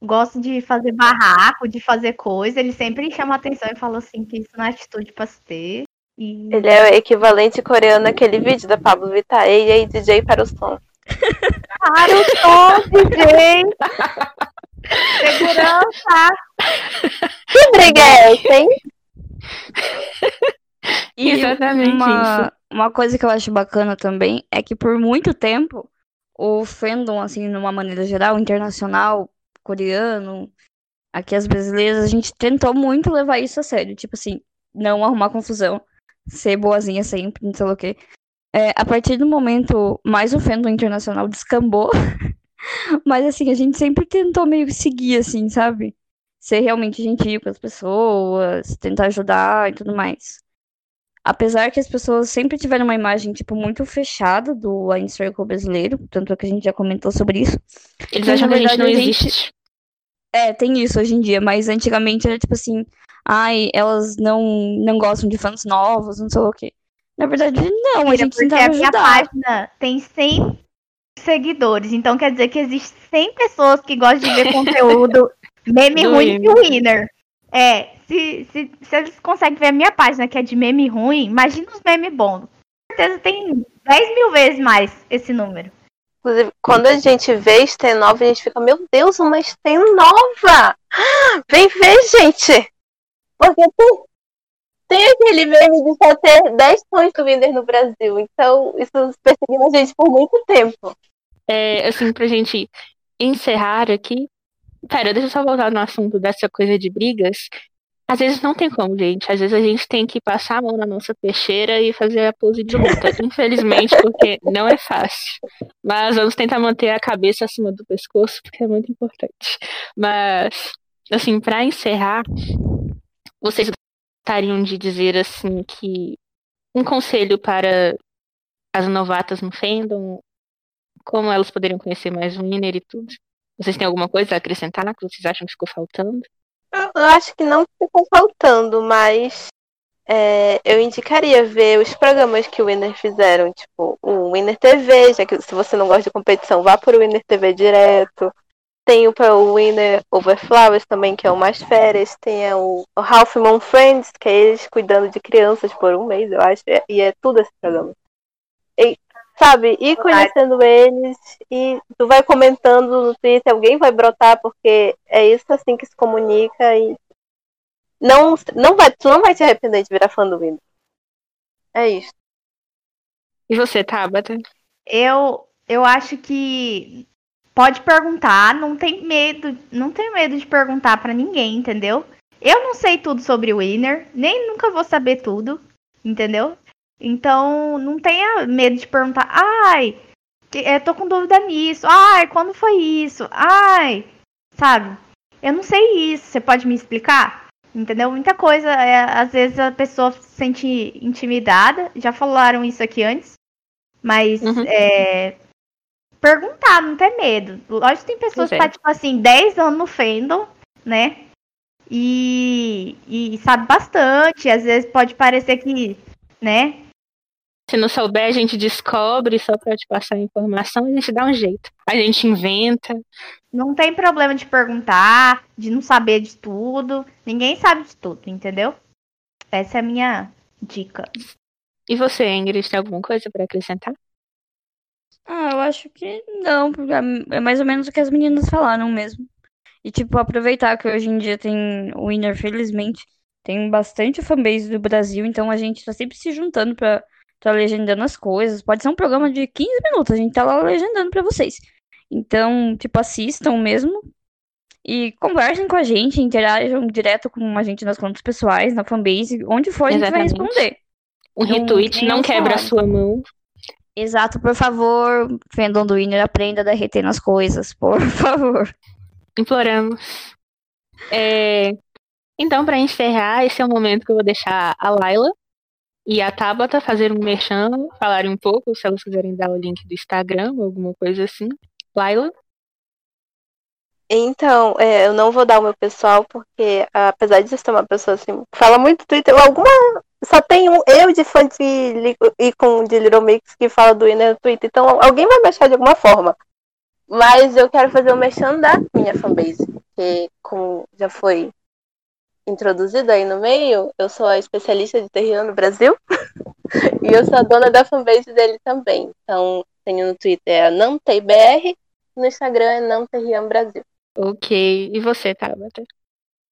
Speaker 3: gostam de fazer barraco, de fazer coisa, ele sempre chama atenção e fala assim que isso não é atitude pra se ter. E...
Speaker 4: Ele é o equivalente coreano naquele vídeo da Pablo Vittar. Ei, ei, DJ para o som.
Speaker 3: para o som, DJ! Segurança!
Speaker 4: Que briga é essa, hein?
Speaker 2: E Exatamente uma, isso. Uma coisa que eu acho bacana também é que por muito tempo o fandom, assim, numa maneira geral, internacional, coreano, aqui as brasileiras, a gente tentou muito levar isso a sério. Tipo assim, não arrumar confusão, ser boazinha sempre, não sei o quê. É, a partir do momento mais o fandom internacional descambou, Mas assim, a gente sempre tentou meio que seguir, assim, sabe? Ser realmente gentil com as pessoas, tentar ajudar e tudo mais. Apesar que as pessoas sempre tiveram uma imagem, tipo, muito fechada do Wine Circle brasileiro, tanto é que a gente já comentou sobre isso.
Speaker 1: Eles acham que a gente não existe.
Speaker 2: É, tem isso hoje em dia, mas antigamente era tipo assim, ai, elas não, não gostam de fãs novos, não sei o quê. Na verdade, não, a gente tentava ajudar. a minha
Speaker 3: página tem 100 seguidores. Então quer dizer que existem 100 pessoas que gostam de ver conteúdo meme ruim e winner. É, se, se, se eles conseguem ver a minha página que é de meme ruim, imagina os memes bons. Com certeza tem 10 mil vezes mais esse número.
Speaker 4: Inclusive, quando a gente vê Sten nova, a gente fica, meu Deus, uma Sten nova! Vem ver, gente! Porque tem, tem aquele meme de só ter 10 tons do Winder no Brasil. Então, isso perseguiu a gente por muito tempo
Speaker 1: é, assim, pra gente encerrar aqui. Pera, deixa eu só voltar no assunto dessa coisa de brigas. Às vezes não tem como, gente. Às vezes a gente tem que passar a mão na nossa peixeira e fazer a pose de luta. Infelizmente, porque não é fácil. Mas vamos tentar manter a cabeça acima do pescoço, porque é muito importante. Mas, assim, para encerrar, vocês gostariam de dizer, assim, que um conselho para as novatas no fandom como elas poderiam conhecer mais o Winner e tudo? Vocês têm alguma coisa a acrescentar que vocês acham que ficou faltando?
Speaker 4: Eu acho que não ficou faltando, mas é, eu indicaria ver os programas que o Winner fizeram, tipo o Winner TV, já que se você não gosta de competição, vá para o Winner TV direto. Tem o, o Winner Over Flowers também, que é o mais férias. Tem o, o Ralph Moon Friends, que é eles cuidando de crianças por um mês, eu acho. E é tudo esse programa. E sabe, ir conhecendo eles e tu vai comentando no Twitter, alguém vai brotar, porque é isso assim que se comunica e não, não vai, tu não vai te arrepender de virar fã do Windows. É isso.
Speaker 1: E você, Tabata?
Speaker 3: Eu, eu acho que pode perguntar, não tem medo, não tem medo de perguntar para ninguém, entendeu? Eu não sei tudo sobre o Winner, nem nunca vou saber tudo, entendeu? Então, não tenha medo de perguntar, ai, eu tô com dúvida nisso, ai, quando foi isso? Ai, sabe? Eu não sei isso, você pode me explicar? Entendeu? Muita coisa, é, às vezes a pessoa se sente intimidada, já falaram isso aqui antes, mas uhum. é, perguntar, não ter medo. Lógico que tem pessoas que tá, tipo assim, 10 anos no fandom, né? E, e sabe bastante, às vezes pode parecer que, né?
Speaker 1: Se não souber, a gente descobre só para te passar a informação, a gente dá um jeito. A gente inventa.
Speaker 3: Não tem problema de perguntar, de não saber de tudo. Ninguém sabe de tudo, entendeu? Essa é a minha dica.
Speaker 1: E você, Ingrid, tem alguma coisa para acrescentar?
Speaker 2: Ah, eu acho que não, porque é mais ou menos o que as meninas falaram mesmo. E, tipo, aproveitar que hoje em dia tem o Winner, felizmente, tem bastante fanbase do Brasil, então a gente tá sempre se juntando pra, tá legendando as coisas. Pode ser um programa de 15 minutos, a gente tá lá legendando pra vocês. Então, tipo, assistam mesmo. E conversem com a gente, interajam direto com a gente nas contas pessoais, na fanbase, onde for a gente vai responder.
Speaker 1: Um então, retweet não quebra a sua mão.
Speaker 2: Exato, por favor, fandom do Winner, aprenda a derreter nas coisas, por favor.
Speaker 1: Imploramos. É... Então, para encerrar, esse é o momento que eu vou deixar a Laila e a Tabata fazer um merchan, falarem um pouco, se elas quiserem dar o link do Instagram alguma coisa assim. Laila?
Speaker 4: Então, é, eu não vou dar o meu pessoal, porque apesar de ser uma pessoa assim, fala muito Twitter, alguma só tem um eu de fã de com de Little Mix que fala do no Twitter. Então alguém vai mexer de alguma forma. Mas eu quero fazer o um mexendo da minha fanbase. Que como já foi introduzido aí no meio, eu sou a especialista de terreno no Brasil. e eu sou a dona da fanbase dele também. Então, tenho no Twitter a NanTeiBR, no Instagram é NanTerrian Brasil.
Speaker 1: Ok. E você, Tabata?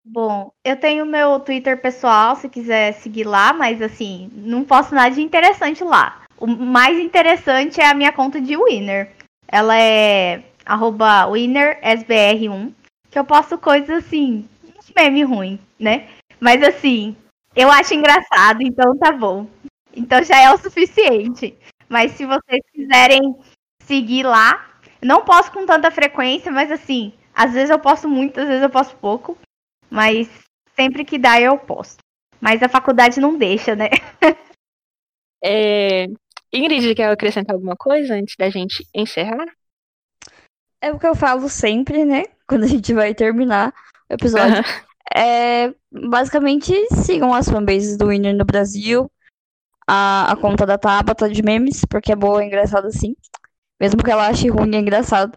Speaker 3: Bom, eu tenho meu Twitter pessoal, se quiser seguir lá, mas assim, não posto nada de interessante lá. O mais interessante é a minha conta de Winner. Ela é winnersbr1, que eu posto coisas assim, uns memes ruins, né? Mas assim, eu acho engraçado, então tá bom. Então já é o suficiente. Mas se vocês quiserem seguir lá, não posto com tanta frequência, mas assim, às vezes eu posto muito, às vezes eu posto pouco. Mas sempre que dá eu posto. Mas a faculdade não deixa, né?
Speaker 1: é... Ingrid, quer acrescentar alguma coisa antes da gente encerrar?
Speaker 2: É o que eu falo sempre, né? Quando a gente vai terminar episódio. Uhum. É, basicamente, sigam as fanbases do Winner no Brasil. A, a conta da Tabata de memes, porque é boa e engraçada assim. Mesmo que ela ache ruim, é engraçado.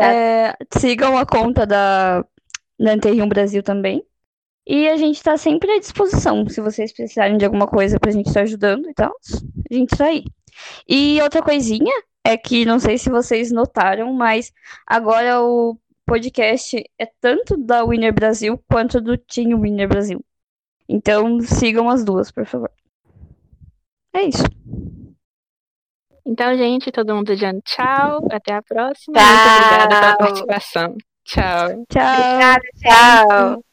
Speaker 2: É, sigam a conta da da Anterrium Brasil também. E a gente está sempre à disposição, se vocês precisarem de alguma coisa para a gente estar tá ajudando e tal, a gente está aí. E outra coisinha é que não sei se vocês notaram, mas agora o podcast é tanto da Winner Brasil quanto do Team Winner Brasil. Então sigam as duas, por favor. É isso.
Speaker 1: Então, gente, todo mundo dizendo tchau, até a próxima. Tchau. Muito obrigada pela participação. Tchau.
Speaker 2: Tchau. Obrigada,
Speaker 4: tchau.